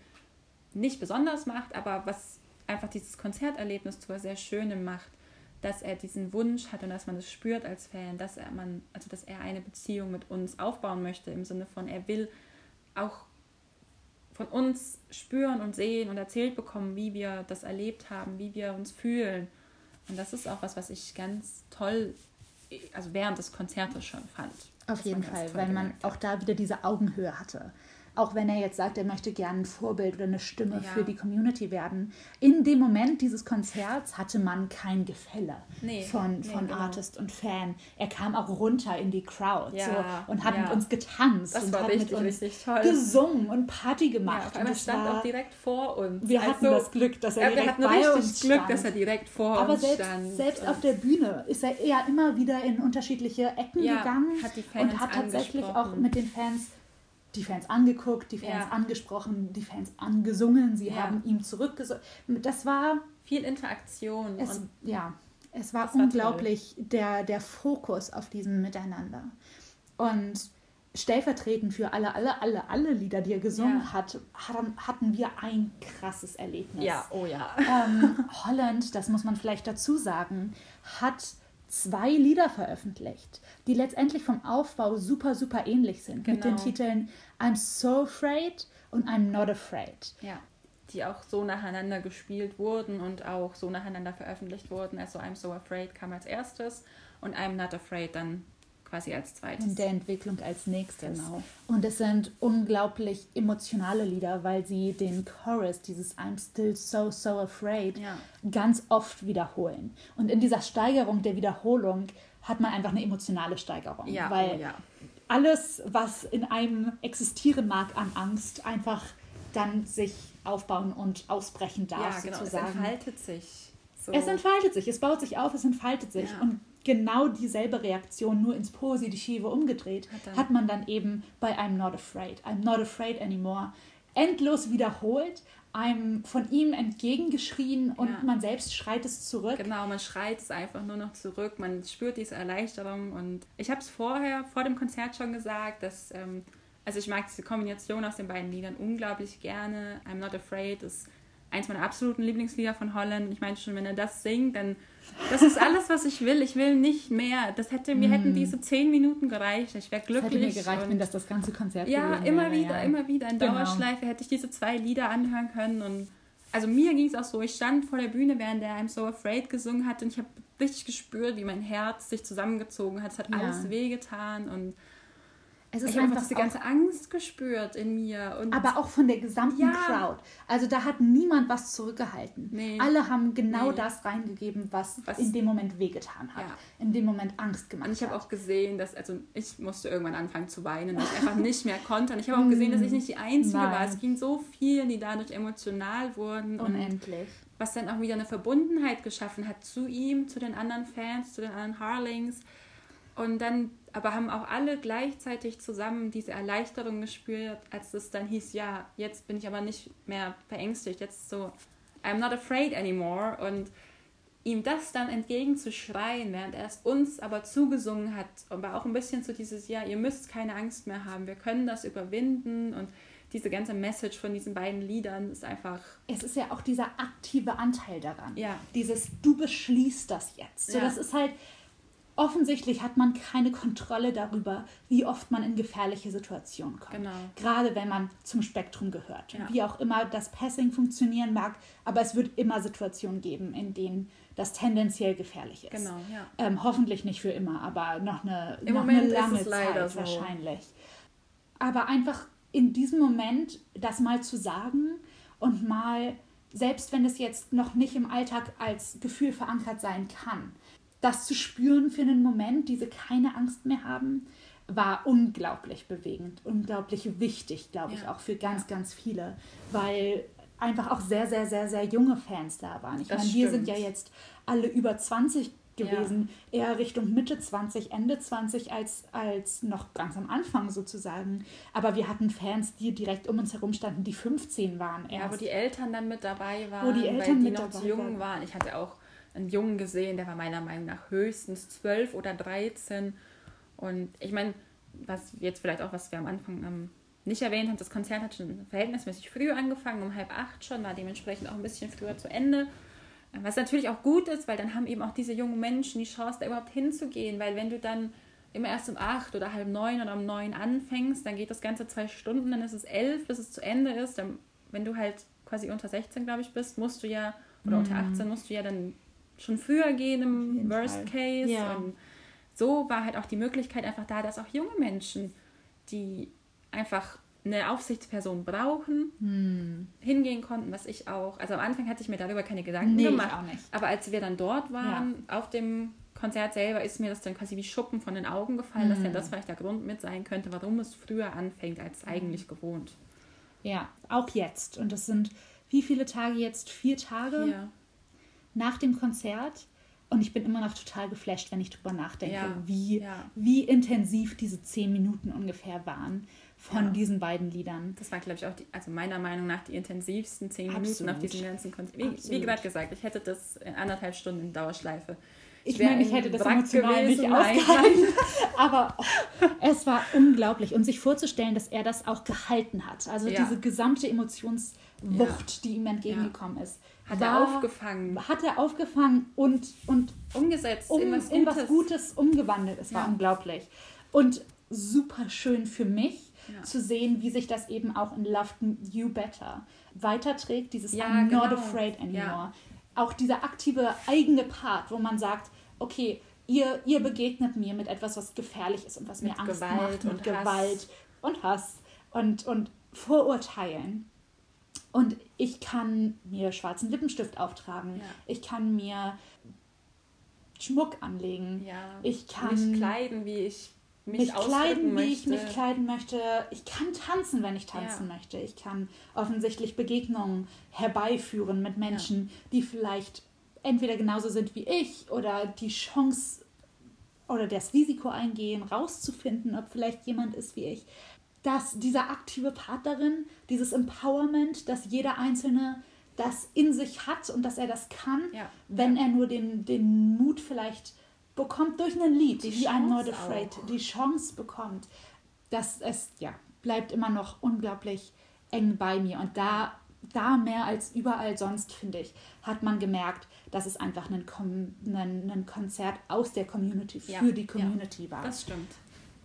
nicht besonders macht, aber was einfach dieses Konzerterlebnis zu sehr Schönem macht, dass er diesen Wunsch hat und dass man es das spürt als Fan, dass er man, also dass er eine Beziehung mit uns aufbauen möchte, im Sinne von, er will auch von uns spüren und sehen und erzählt bekommen, wie wir das erlebt haben, wie wir uns fühlen. Und das ist auch was, was ich ganz toll, also während des Konzertes schon fand. Auf jeden Fall, weil man auch da wieder diese Augenhöhe hatte auch wenn er jetzt sagt, er möchte gerne ein Vorbild oder eine Stimme ja. für die Community werden. In dem Moment dieses Konzerts hatte man kein Gefälle nee, von, von nee, genau. Artist und Fan. Er kam auch runter in die Crowd ja, so, und hat ja. mit uns getanzt das und hat richtig, mit uns gesungen und Party gemacht. Ja, und stand war, auch direkt vor uns. Wir also, hatten das Glück, dass er direkt bei uns Glück, stand. dass er direkt vor Aber uns selbst, stand. selbst auf der Bühne ist er eher immer wieder in unterschiedliche Ecken gegangen hat und hat tatsächlich auch mit den Fans die Fans angeguckt, die Fans ja. angesprochen, die Fans angesungen, sie ja. haben ihm zurückgesungen. Das war viel Interaktion. Es, ja, es war unglaublich war der, der Fokus auf diesem Miteinander. Und stellvertretend für alle, alle, alle, alle Lieder, die er gesungen ja. hat, hatten wir ein krasses Erlebnis. Ja, oh ja. Ähm, Holland, das muss man vielleicht dazu sagen, hat zwei Lieder veröffentlicht, die letztendlich vom Aufbau super, super ähnlich sind. Genau. Mit den genau. Titeln I'm So Afraid und I'm Not Afraid. Ja, die auch so nacheinander gespielt wurden und auch so nacheinander veröffentlicht wurden. Also I'm So Afraid kam als erstes und I'm Not Afraid dann quasi als zweites. In der Entwicklung als nächstes. Genau. Und es sind unglaublich emotionale Lieder, weil sie den Chorus, dieses I'm still so, so afraid, ja. ganz oft wiederholen. Und in dieser Steigerung der Wiederholung hat man einfach eine emotionale Steigerung. Ja, weil oh ja. alles, was in einem existieren mag an Angst, einfach dann sich aufbauen und ausbrechen darf, ja, genau. sozusagen. Es entfaltet sich. So. Es entfaltet sich, es baut sich auf, es entfaltet sich. Ja. Und genau dieselbe Reaktion, nur ins Positive umgedreht, hat, hat, man dann eben bei I'm Not Afraid. I'm Not Afraid Anymore. Endlos wiederholt, einem von ihm entgegengeschrien und ja. man selbst schreit es zurück. Genau, man schreit es einfach nur noch zurück. Man spürt diese Erleichterung und ich habe es vorher, vor dem Konzert schon gesagt, dass, ähm, also ich mag diese Kombination aus den beiden Liedern unglaublich gerne. I'm Not Afraid ist eins meiner absoluten Lieblingslieder von Holland. Ich meine schon, wenn er das singt, dann das ist alles, was ich will. Ich will nicht mehr. Das hätte mir hätten diese zehn Minuten gereicht. Ich wäre glücklich. Das hätte mir gereicht, wenn das das ganze Konzert Ja, immer wieder, ja. immer wieder in genau. Dauerschleife hätte ich diese zwei Lieder anhören können und also mir ging es auch so, ich stand vor der Bühne, während der I'm So Afraid gesungen hat und ich habe richtig gespürt, wie mein Herz sich zusammengezogen hat. Es hat ja. alles wehgetan und es ist ich einfach diese ganze Angst gespürt in mir. Und aber auch von der gesamten ja. Crowd. Also da hat niemand was zurückgehalten. Nee. Alle haben genau nee. das reingegeben, was, was, in dem Moment wehgetan hat. Ja. In dem Moment Angst gemacht hat. Und ich habe auch gesehen, dass, also ich musste irgendwann anfangen zu weinen, weil ich einfach nicht mehr konnte. Und ich habe auch gesehen, dass ich nicht die Einzige Nein. war. Es ging so vielen, die dadurch emotional wurden. Unendlich. was dann auch wieder eine Verbundenheit geschaffen hat zu ihm, zu den anderen Fans, zu den anderen Harlings. Und dann aber haben auch alle gleichzeitig zusammen diese Erleichterung gespürt, als es dann hieß, ja, jetzt bin ich aber nicht mehr verängstigt, jetzt so, I'm not afraid anymore. Und ihm das dann entgegenzuschreien, während er es uns aber zugesungen hat, aber auch ein bisschen so dieses, ja, ihr müsst keine Angst mehr haben, wir können das überwinden und diese ganze Message von diesen beiden Liedern ist einfach. Es ist ja auch dieser aktive Anteil daran. Ja. Dieses, du beschließt das jetzt. So, Ja. Das ist halt, offensichtlich hat man keine Kontrolle darüber, wie oft man in gefährliche Situationen kommt. Genau. Gerade wenn man zum Spektrum gehört. Ja. Wie auch immer das Passing funktionieren mag, aber es wird immer Situationen geben, in denen das tendenziell gefährlich ist. Genau, ja. Ähm, hoffentlich nicht für immer, aber noch eine, Im noch Moment eine ist lange es leider Zeit so. wahrscheinlich. Aber einfach in diesem Moment das mal zu sagen und mal, selbst wenn es jetzt noch nicht im Alltag als Gefühl verankert sein kann, das zu spüren für einen Moment, diese keine Angst mehr haben, war unglaublich bewegend, unglaublich wichtig, glaube ich, Ja. auch für ganz, ganz viele, weil einfach auch sehr, sehr, sehr, sehr junge Fans da waren. Ich Das meine, wir sind ja jetzt alle über 20 gewesen, eher Richtung Mitte 20, Ende 20 als, als noch ganz am Anfang sozusagen. Aber wir hatten Fans, die direkt um uns herum standen, die 15 waren Ja, wo erst. die Eltern dann mit dabei waren, Wo die weil Eltern die mit noch zu dabei jung waren. waren. Ich hatte auch einen Jungen gesehen, der war meiner Meinung nach höchstens 12 oder 13. Und ich meine, was jetzt vielleicht auch, was wir am Anfang ähm, nicht erwähnt haben, das Konzert hat schon verhältnismäßig früh angefangen, um halb acht schon, war dementsprechend auch ein bisschen früher zu Ende. Was natürlich auch gut ist, weil dann haben eben auch diese jungen Menschen die Chance, da überhaupt hinzugehen, weil wenn du dann immer erst um acht oder halb neun oder um neun anfängst, dann geht das Ganze zwei Stunden, dann ist es elf, bis es zu Ende ist. Dann, wenn du halt quasi unter 16, glaube ich, bist, musst du ja, oder unter 18 musst du ja dann schon früher gehen im Worst Fall. Case. Ja. Und so war halt auch die Möglichkeit einfach da, dass auch junge Menschen, die einfach eine Aufsichtsperson brauchen, hingehen konnten, was ich auch. Also am Anfang hatte ich mir darüber keine Gedanken Nee, ich gemacht. auch nicht. Aber als wir dann dort waren, auf dem Konzert selber, ist mir das dann quasi wie Schuppen von den Augen gefallen, dass ja das vielleicht der Grund mit sein könnte, warum es früher anfängt als eigentlich gewohnt. Ja, auch jetzt. Und das sind wie viele Tage jetzt? Vier Tage Hier. Nach dem Konzert. Und ich bin immer noch total geflasht, wenn ich drüber nachdenke, Ja, wie, ja. wie intensiv diese zehn Minuten ungefähr waren von Ja. diesen beiden Liedern. Das war, glaube ich, auch, die, also meiner Meinung nach, die intensivsten zehn Minuten auf diesem ganzen Konzert. Wie, wie gerade gesagt, ich hätte das in anderthalb Stunden in Dauerschleife. Ich meine, ich hätte das Wrack emotional nicht gewesen, nein. ausgehalten. Aber oh, es war unglaublich. Und sich vorzustellen, dass er das auch gehalten hat. Also Ja. diese gesamte Emotionswucht, die ihm entgegengekommen ist. Hat war- er aufgefangen, Hat er aufgefangen und, und umgesetzt um, in was in Gutes. was Gutes umgewandelt. Es war Ja. unglaublich. Und super schön für mich Ja. zu sehen, wie sich das eben auch in Love You Better weiterträgt. Dieses Ja, I'm not genau. afraid anymore. Ja. Auch dieser aktive eigene Part, wo man sagt, okay, ihr, ihr begegnet mir mit etwas, was gefährlich ist und was Mit mir Angst Gewalt macht, mit und Gewalt Hass. und Hass und, und Vorurteilen. Und ich kann mir schwarzen Lippenstift auftragen. Ja. Ich kann mir Schmuck anlegen. Ja, Ich kann mich kleiden, wie ich mich, mich kleiden, wie möchte. ich mich kleiden möchte. Ich kann tanzen, wenn ich tanzen Ja. möchte. Ich kann offensichtlich Begegnungen herbeiführen mit Menschen, die vielleicht entweder genauso sind wie ich oder die Chance oder das Risiko eingehen, rauszufinden, ob vielleicht jemand ist wie ich. Dass dieser aktive Part darin, dieses Empowerment, dass jeder Einzelne das in sich hat und dass er das kann, Ja. wenn er nur den, den Mut vielleicht bekommt durch ein Lied, Die wie I'm Not Chance Afraid, auch. die Chance bekommt, dass es ja bleibt immer noch unglaublich eng bei mir. Und da, da mehr als überall sonst, finde ich, hat man gemerkt, dass es einfach ein, Kom ein, ein Konzert aus der Community für Ja, die ja. Community war Das stimmt.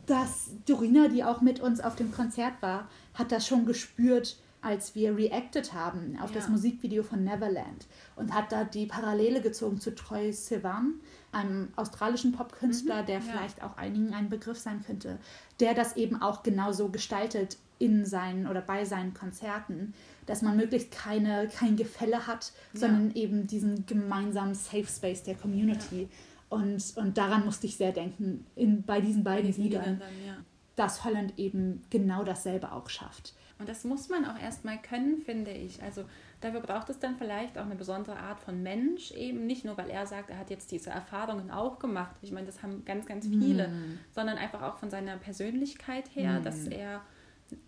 dass Dorina, die auch mit uns auf dem Konzert war, hat das schon gespürt, als wir reacted haben auf Ja. das Musikvideo von Neverland und hat da die Parallele gezogen zu Troy Sivan, einem australischen Popkünstler, der Mhm, ja. vielleicht auch einigen ein Begriff sein könnte, der das eben auch genauso gestaltet in seinen oder bei seinen Konzerten, dass man möglichst keine, kein Gefälle hat, Ja. sondern eben diesen gemeinsamen Safe Space der Community. Und, und daran musste ich sehr denken in, bei diesen beiden Liedern, dann, dass Holland eben genau dasselbe auch schafft. Und das muss man auch erstmal können, finde ich. Also dafür braucht es dann vielleicht auch eine besondere Art von Mensch, eben nicht nur, weil er sagt, er hat jetzt diese Erfahrungen auch gemacht. Ich meine, das haben ganz, ganz viele, sondern einfach auch von seiner Persönlichkeit her, dass er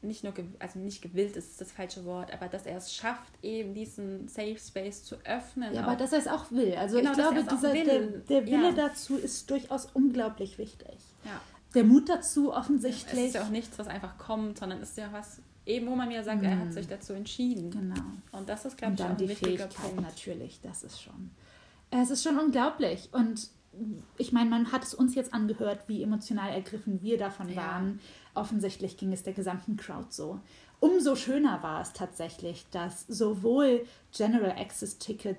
nicht nur, also nicht gewillt ist das falsche Wort, aber dass er es schafft, eben diesen Safe Space zu öffnen. Ja, aber dass er es auch will. Also genau, ich glaube, dieser, der, der, Wille ja. dazu ist durchaus unglaublich wichtig. Ja. Der Mut dazu offensichtlich. Es ist ja auch nichts, was einfach kommt, sondern es ist ja was, eben wo man mir sagt, mm. er hat sich dazu entschieden. Genau. Und das ist, glaube ich, auch die wichtiger Fähigkeit Punkt. natürlich, das ist schon. Es ist schon unglaublich. Und ich meine, man hat es uns jetzt angehört, wie emotional ergriffen wir davon ja. waren. Offensichtlich ging es der gesamten Crowd so. Umso schöner war es tatsächlich, dass sowohl General Access Ticket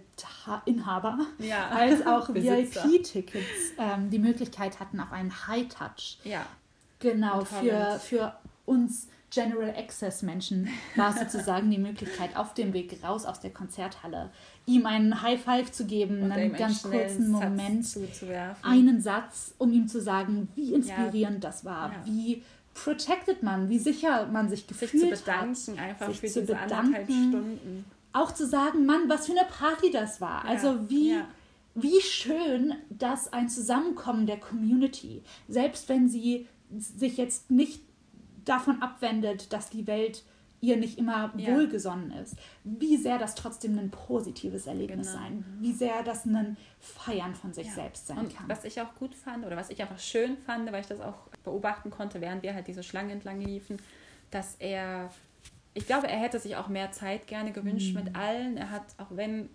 Inhaber ja. als auch VIP-Tickets ähm, die Möglichkeit hatten auf einen High Touch. Ja. Genau, für, für uns General Access Menschen war sozusagen die Möglichkeit, auf dem Weg raus aus der Konzerthalle ihm einen High Five zu geben, Oder einen ganz kurzen Moment, einen Satz, um ihm zu sagen, wie inspirierend ja. das war, ja. wie protected man, wie sicher man sich gefühlt sich zu bedanken, hat, einfach sich für zu diese bedanken, Stunden. Auch zu sagen, Mann, was für eine Party das war. Ja. Also wie, wie schön, dass ein Zusammenkommen der Community, selbst wenn sie sich jetzt nicht davon abwendet, dass die Welt ihr nicht immer ja. wohlgesonnen ist, wie sehr das trotzdem ein positives Erlebnis genau. sein, wie sehr das ein Feiern von sich ja. selbst sein und kann. Was ich auch gut fand oder was ich einfach schön fand, weil ich das auch beobachten konnte, während wir halt diese Schlange entlang liefen, dass er, ich glaube, er hätte sich auch mehr Zeit gerne gewünscht mhm. mit allen. Er hat, auch wenn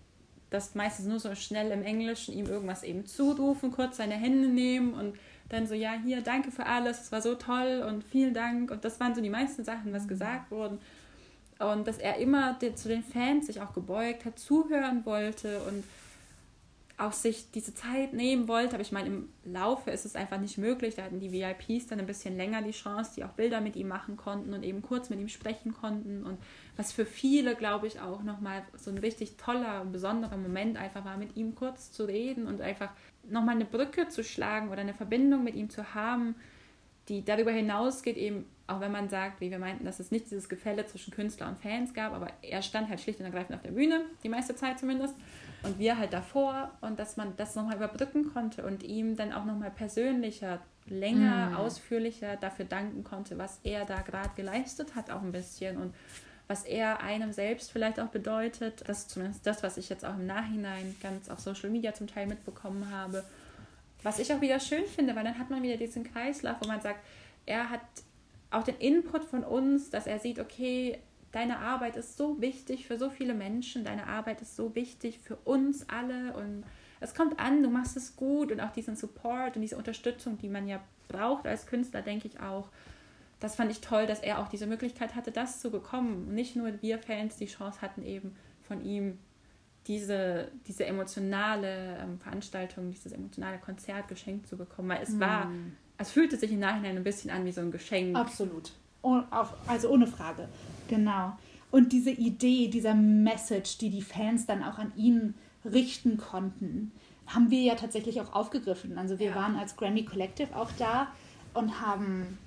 das meistens nur so schnell im Englischen ihm irgendwas eben zurufen, kurz seine Hände nehmen und dann so, ja, hier, danke für alles, es war so toll und vielen Dank. Und das waren so die meisten Sachen, was mhm. gesagt wurden. Und dass er immer zu den Fans sich auch gebeugt hat, zuhören wollte und auch sich diese Zeit nehmen wollte. Aber ich meine, im Laufe ist es einfach nicht möglich. Da hatten die VIPs dann ein bisschen länger die Chance, die auch Bilder mit ihm machen konnten und eben kurz mit ihm sprechen konnten. Und was für viele, glaube ich, auch nochmal so ein richtig toller, besonderer Moment einfach war, mit ihm kurz zu reden und einfach nochmal eine Brücke zu schlagen oder eine Verbindung mit ihm zu haben, die darüber hinausgeht, eben, auch wenn man sagt, wie wir meinten, dass es nicht dieses Gefälle zwischen Künstler und Fans gab, aber er stand halt schlicht und ergreifend auf der Bühne, die meiste Zeit zumindest, und wir halt davor und dass man das nochmal überbrücken konnte und ihm dann auch nochmal persönlicher, länger, mm. ausführlicher dafür danken konnte, was er da gerade geleistet hat, auch ein bisschen und was er einem selbst vielleicht auch bedeutet. Das ist zumindest das, was ich jetzt auch im Nachhinein ganz auf Social Media zum Teil mitbekommen habe. Was ich auch wieder schön finde, weil dann hat man wieder diesen Kreislauf, wo man sagt, er hat auch den Input von uns, dass er sieht, okay, deine Arbeit ist so wichtig für so viele Menschen, deine Arbeit ist so wichtig für uns alle und es kommt an, du machst es gut und auch diesen Support und diese Unterstützung, die man ja braucht als Künstler, denke ich auch, das fand ich toll, dass er auch diese Möglichkeit hatte, das zu bekommen. nicht nur wir Fans die Chance hatten, eben von ihm diese, diese emotionale ähm, Veranstaltung, dieses emotionale Konzert geschenkt zu bekommen. Weil es mm. war, es fühlte sich im Nachhinein ein bisschen an wie so ein Geschenk. Absolut. Oh, also ohne Frage. Genau. Und diese Idee, dieser Message, die die Fans dann auch an ihn richten konnten, haben wir ja tatsächlich auch aufgegriffen. Also wir ja. waren als Grammy Collective auch da und haben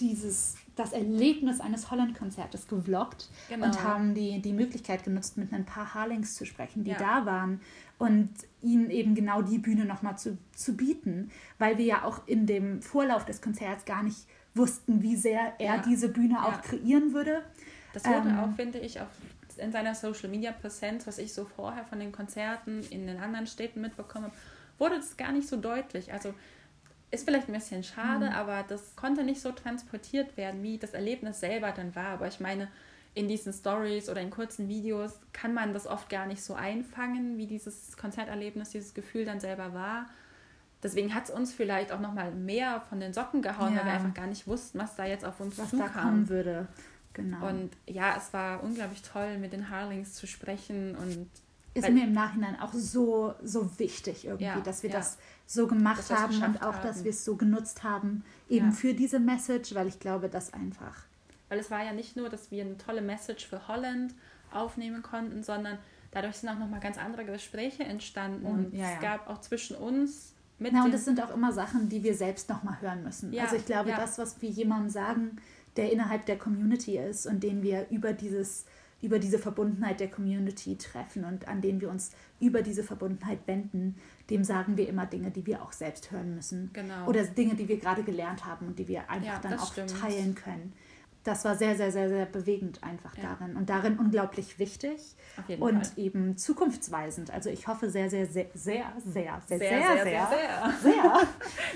dieses, das Erlebnis eines Holland-Konzertes gevloggt genau. und haben die, die Möglichkeit genutzt, mit ein paar Harlings zu sprechen, die ja. da waren und ihnen eben genau die Bühne nochmal zu, zu bieten, weil wir ja auch in dem Vorlauf des Konzerts gar nicht wussten, wie sehr er ja. diese Bühne ja. auch kreieren würde. Das wurde ähm, auch, finde ich, auch in seiner Social Media Präsenz, was ich so vorher von den Konzerten in den anderen Städten mitbekommen habe, wurde das gar nicht so deutlich. Also ist vielleicht ein bisschen schade, mhm. aber das konnte nicht so transportiert werden, wie das Erlebnis selber dann war. Aber ich meine, in diesen Stories oder in kurzen Videos kann man das oft gar nicht so einfangen, wie dieses Konzerterlebnis, dieses Gefühl dann selber war. Deswegen hat es uns vielleicht auch noch mal mehr von den Socken gehauen, ja. weil wir einfach gar nicht wussten, was da jetzt auf uns was zukam. da kommen würde. Genau. Und ja, es war unglaublich toll, mit den Harlings zu sprechen und ist mir im Nachhinein auch so, so wichtig irgendwie, ja, dass wir ja. das so gemacht das haben und auch, haben. dass wir es so genutzt haben, eben ja. für diese Message, weil ich glaube, dass einfach. Weil es war ja nicht nur, dass wir eine tolle Message für Holland aufnehmen konnten, sondern dadurch sind auch nochmal ganz andere Gespräche entstanden. Und, und es gab auch zwischen uns mit. Na, und es sind auch immer Sachen, die wir selbst nochmal hören müssen. also ich glaube, das, was wir jemandem sagen, der innerhalb der Community ist und den wir über dieses über diese Verbundenheit der Community treffen und an den wir uns über diese Verbundenheit wenden, dem sagen wir immer Dinge, die wir auch selbst hören müssen. Genau. Oder Dinge, die wir gerade gelernt haben und die wir einfach ja, dann auch stimmt. teilen können. das war sehr, sehr, sehr, sehr bewegend einfach ja. darin und darin unglaublich wichtig und Fall. eben zukunftsweisend. Also ich hoffe sehr, sehr, sehr, sehr, sehr, sehr, sehr, sehr, sehr, sehr, sehr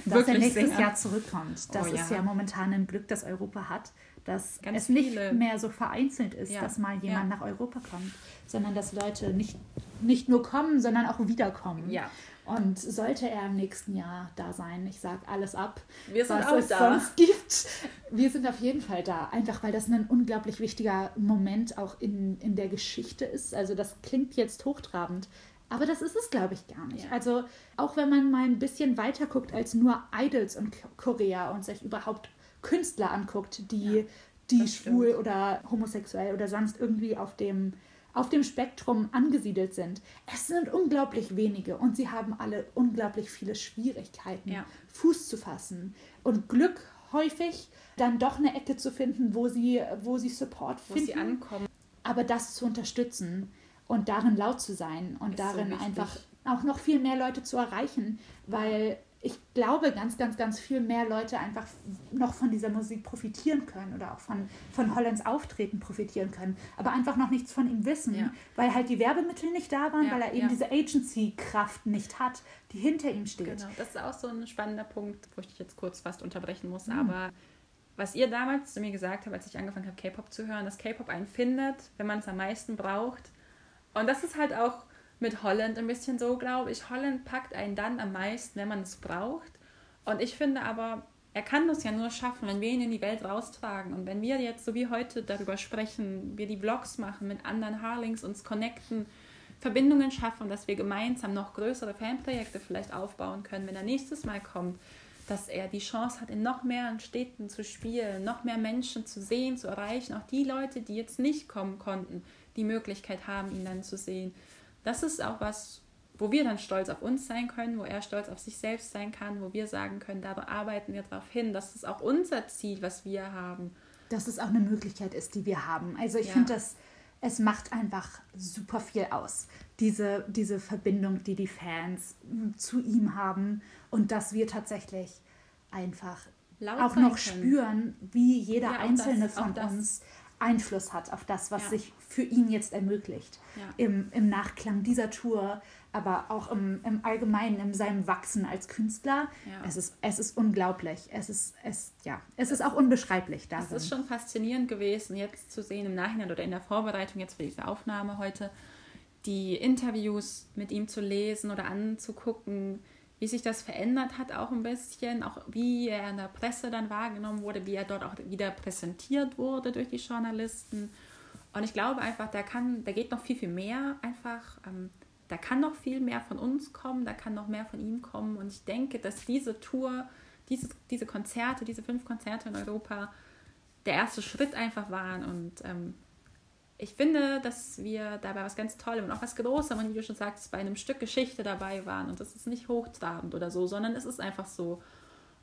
dass er nächstes sehr. Jahr zurückkommt. Das oh, ist ja. ja momentan ein Glück, das Europa hat, dass Ganz es nicht viele. mehr so vereinzelt ist, ja. dass mal jemand nach Europa kommt, sondern dass Leute nicht, nicht nur kommen, sondern auch wiederkommen. Ja. Und sollte er im nächsten Jahr da sein, ich sage alles ab, wir sind was auch es da. sonst gibt. Wir sind auf jeden Fall da, einfach weil das ein unglaublich wichtiger Moment auch in, in der Geschichte ist. Also das klingt jetzt hochtrabend, aber das ist es, glaube ich, gar nicht. Ja. Also auch wenn man mal ein bisschen weiter guckt als nur Idols und Korea und sich überhaupt Künstler anguckt, die, ja, die schwul oder homosexuell oder sonst irgendwie auf dem auf dem Spektrum angesiedelt sind. Es sind unglaublich wenige und sie haben alle unglaublich viele Schwierigkeiten, ja. Fuß zu fassen und Glück häufig dann doch eine Ecke zu finden, wo sie, wo sie Support wo finden. Sie ankommen. Aber das zu unterstützen und darin laut zu sein und Ist darin so einfach auch noch viel mehr Leute zu erreichen, weil ich glaube, ganz, ganz, ganz viel mehr Leute einfach noch von dieser Musik profitieren können oder auch von, von Hollands Auftreten profitieren können, aber einfach noch nichts von ihm wissen, ja. weil halt die Werbemittel nicht da waren, ja, weil er eben ja. diese Agency-Kraft nicht hat, die hinter ihm steht. Genau, das ist auch so ein spannender Punkt, wo ich dich jetzt kurz fast unterbrechen muss, mhm. aber was ihr damals zu mir gesagt habt, als ich angefangen habe, K-Pop zu hören, dass K-Pop einen findet, wenn man es am meisten braucht. Und das ist halt auch mit Holland ein bisschen so, glaube ich. Holland packt einen dann am meisten, wenn man es braucht. Und ich finde aber, er kann das ja nur schaffen, wenn wir ihn in die Welt raustragen. Und wenn wir jetzt, so wie heute, darüber sprechen, wir die Vlogs machen, mit anderen Harlings uns connecten, Verbindungen schaffen, dass wir gemeinsam noch größere Fanprojekte vielleicht aufbauen können, wenn er nächstes Mal kommt, dass er die Chance hat, in noch mehr Städten zu spielen, noch mehr Menschen zu sehen, zu erreichen, auch die Leute, die jetzt nicht kommen konnten, die Möglichkeit haben, ihn dann zu sehen das ist auch was, wo wir dann stolz auf uns sein können, wo er stolz auf sich selbst sein kann, wo wir sagen können, da arbeiten wir darauf hin. Das ist auch unser Ziel, was wir haben. Dass es auch eine Möglichkeit ist, die wir haben. Also ich ja. finde das, es macht einfach super viel aus. Diese, diese Verbindung, die die Fans zu ihm haben und dass wir tatsächlich einfach Laut auch noch können. spüren, wie jeder ja, einzelne das, von uns Einfluss hat auf das, was ja. sich für ihn jetzt ermöglicht. Ja. Im, Im Nachklang dieser Tour, aber auch im, im Allgemeinen, in seinem Wachsen als Künstler. Ja. Es, ist, es ist unglaublich. Es ist, es, ja, es ist auch unbeschreiblich darin. Es ist schon faszinierend gewesen, jetzt zu sehen im Nachhinein oder in der Vorbereitung jetzt für diese Aufnahme heute, die Interviews mit ihm zu lesen oder anzugucken wie sich das verändert hat auch ein bisschen, auch wie er in der Presse dann wahrgenommen wurde, wie er dort auch wieder präsentiert wurde durch die Journalisten. Und ich glaube einfach, da kann, da geht noch viel, viel mehr einfach. Ähm, da kann noch viel mehr von uns kommen, da kann noch mehr von ihm kommen. Und ich denke, dass diese Tour, diese, diese Konzerte, diese fünf Konzerte in Europa der erste Schritt einfach waren. Und ähm, ich finde, dass wir dabei was ganz Tolles und auch was Großes, wie du schon sagst, bei einem Stück Geschichte dabei waren. Und das ist nicht hochtrabend oder so, sondern es ist einfach so.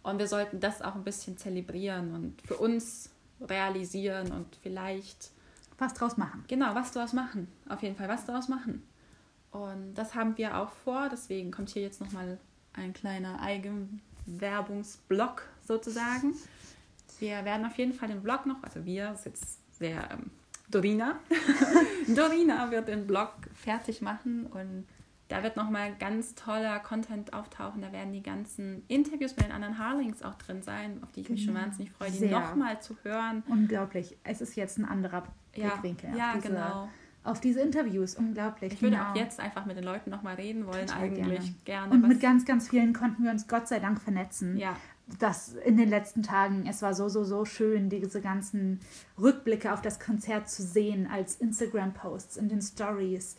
Und wir sollten das auch ein bisschen zelebrieren und für uns realisieren und vielleicht was draus machen. Genau, was draus machen. Auf jeden Fall was draus machen. Und das haben wir auch vor. Deswegen kommt hier jetzt nochmal ein kleiner Eigenwerbungsblock sozusagen. Wir werden auf jeden Fall den Blog noch, also wir, das ist jetzt sehr ähm, Dorina. Dorina wird den Blog fertig machen und da wird nochmal ganz toller Content auftauchen. Da werden die ganzen Interviews mit den anderen Harlings auch drin sein, auf die ich mich schon genau. wahnsinnig freue, die nochmal zu hören. Unglaublich. Es ist jetzt ein anderer Blickwinkel. Ja, ja diese, genau. Auf diese Interviews, unglaublich. Ich würde genau. auch jetzt einfach mit den Leuten nochmal reden wollen, Total eigentlich gerne. gerne. Und mit ganz, ganz vielen konnten wir uns Gott sei Dank vernetzen. Ja das in den letzten Tagen, es war so, so, so schön, diese ganzen Rückblicke auf das Konzert zu sehen, als Instagram-Posts in den Stories.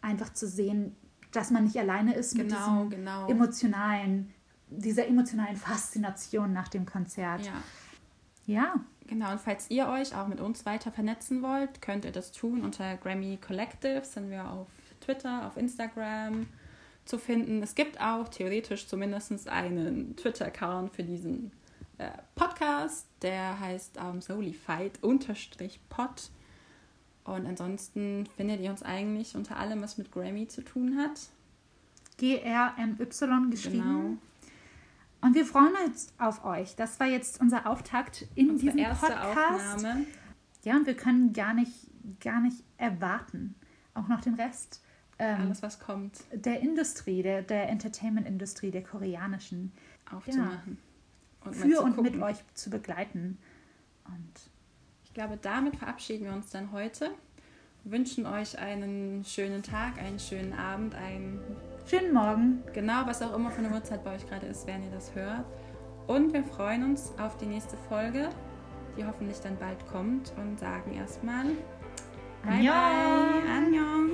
Einfach zu sehen, dass man nicht alleine ist genau, mit diesem genau. emotionalen, dieser emotionalen Faszination nach dem Konzert. Ja. ja. Genau, und falls ihr euch auch mit uns weiter vernetzen wollt, könnt ihr das tun unter Grammy Collective, sind wir auf Twitter, auf Instagram, zu finden. Es gibt auch theoretisch zumindest einen Twitter-Account für diesen äh, Podcast, der heißt ähm, Solified-Pod. Und ansonsten findet ihr uns eigentlich unter allem, was mit Grammy zu tun hat. G-R-M-Y geschrieben. Genau. Und wir freuen uns auf euch. Das war jetzt unser Auftakt in Unsere diesem erste Podcast. Aufnahme. Ja, und wir können gar nicht, gar nicht erwarten, auch noch den Rest ähm, Alles, was kommt, der Industrie, der, der Entertainment-Industrie, der koreanischen, aufzumachen. Und mal für und mit euch zu begleiten. Und Ich glaube, damit verabschieden wir uns dann heute. Wünschen euch einen schönen Tag, einen schönen Abend, einen schönen Morgen. genau, was auch immer für eine Uhrzeit bei euch gerade ist, wenn ihr das hört. Und wir freuen uns auf die nächste Folge, die hoffentlich dann bald kommt und sagen erstmal Bye Annyeong. bye, Annyeong.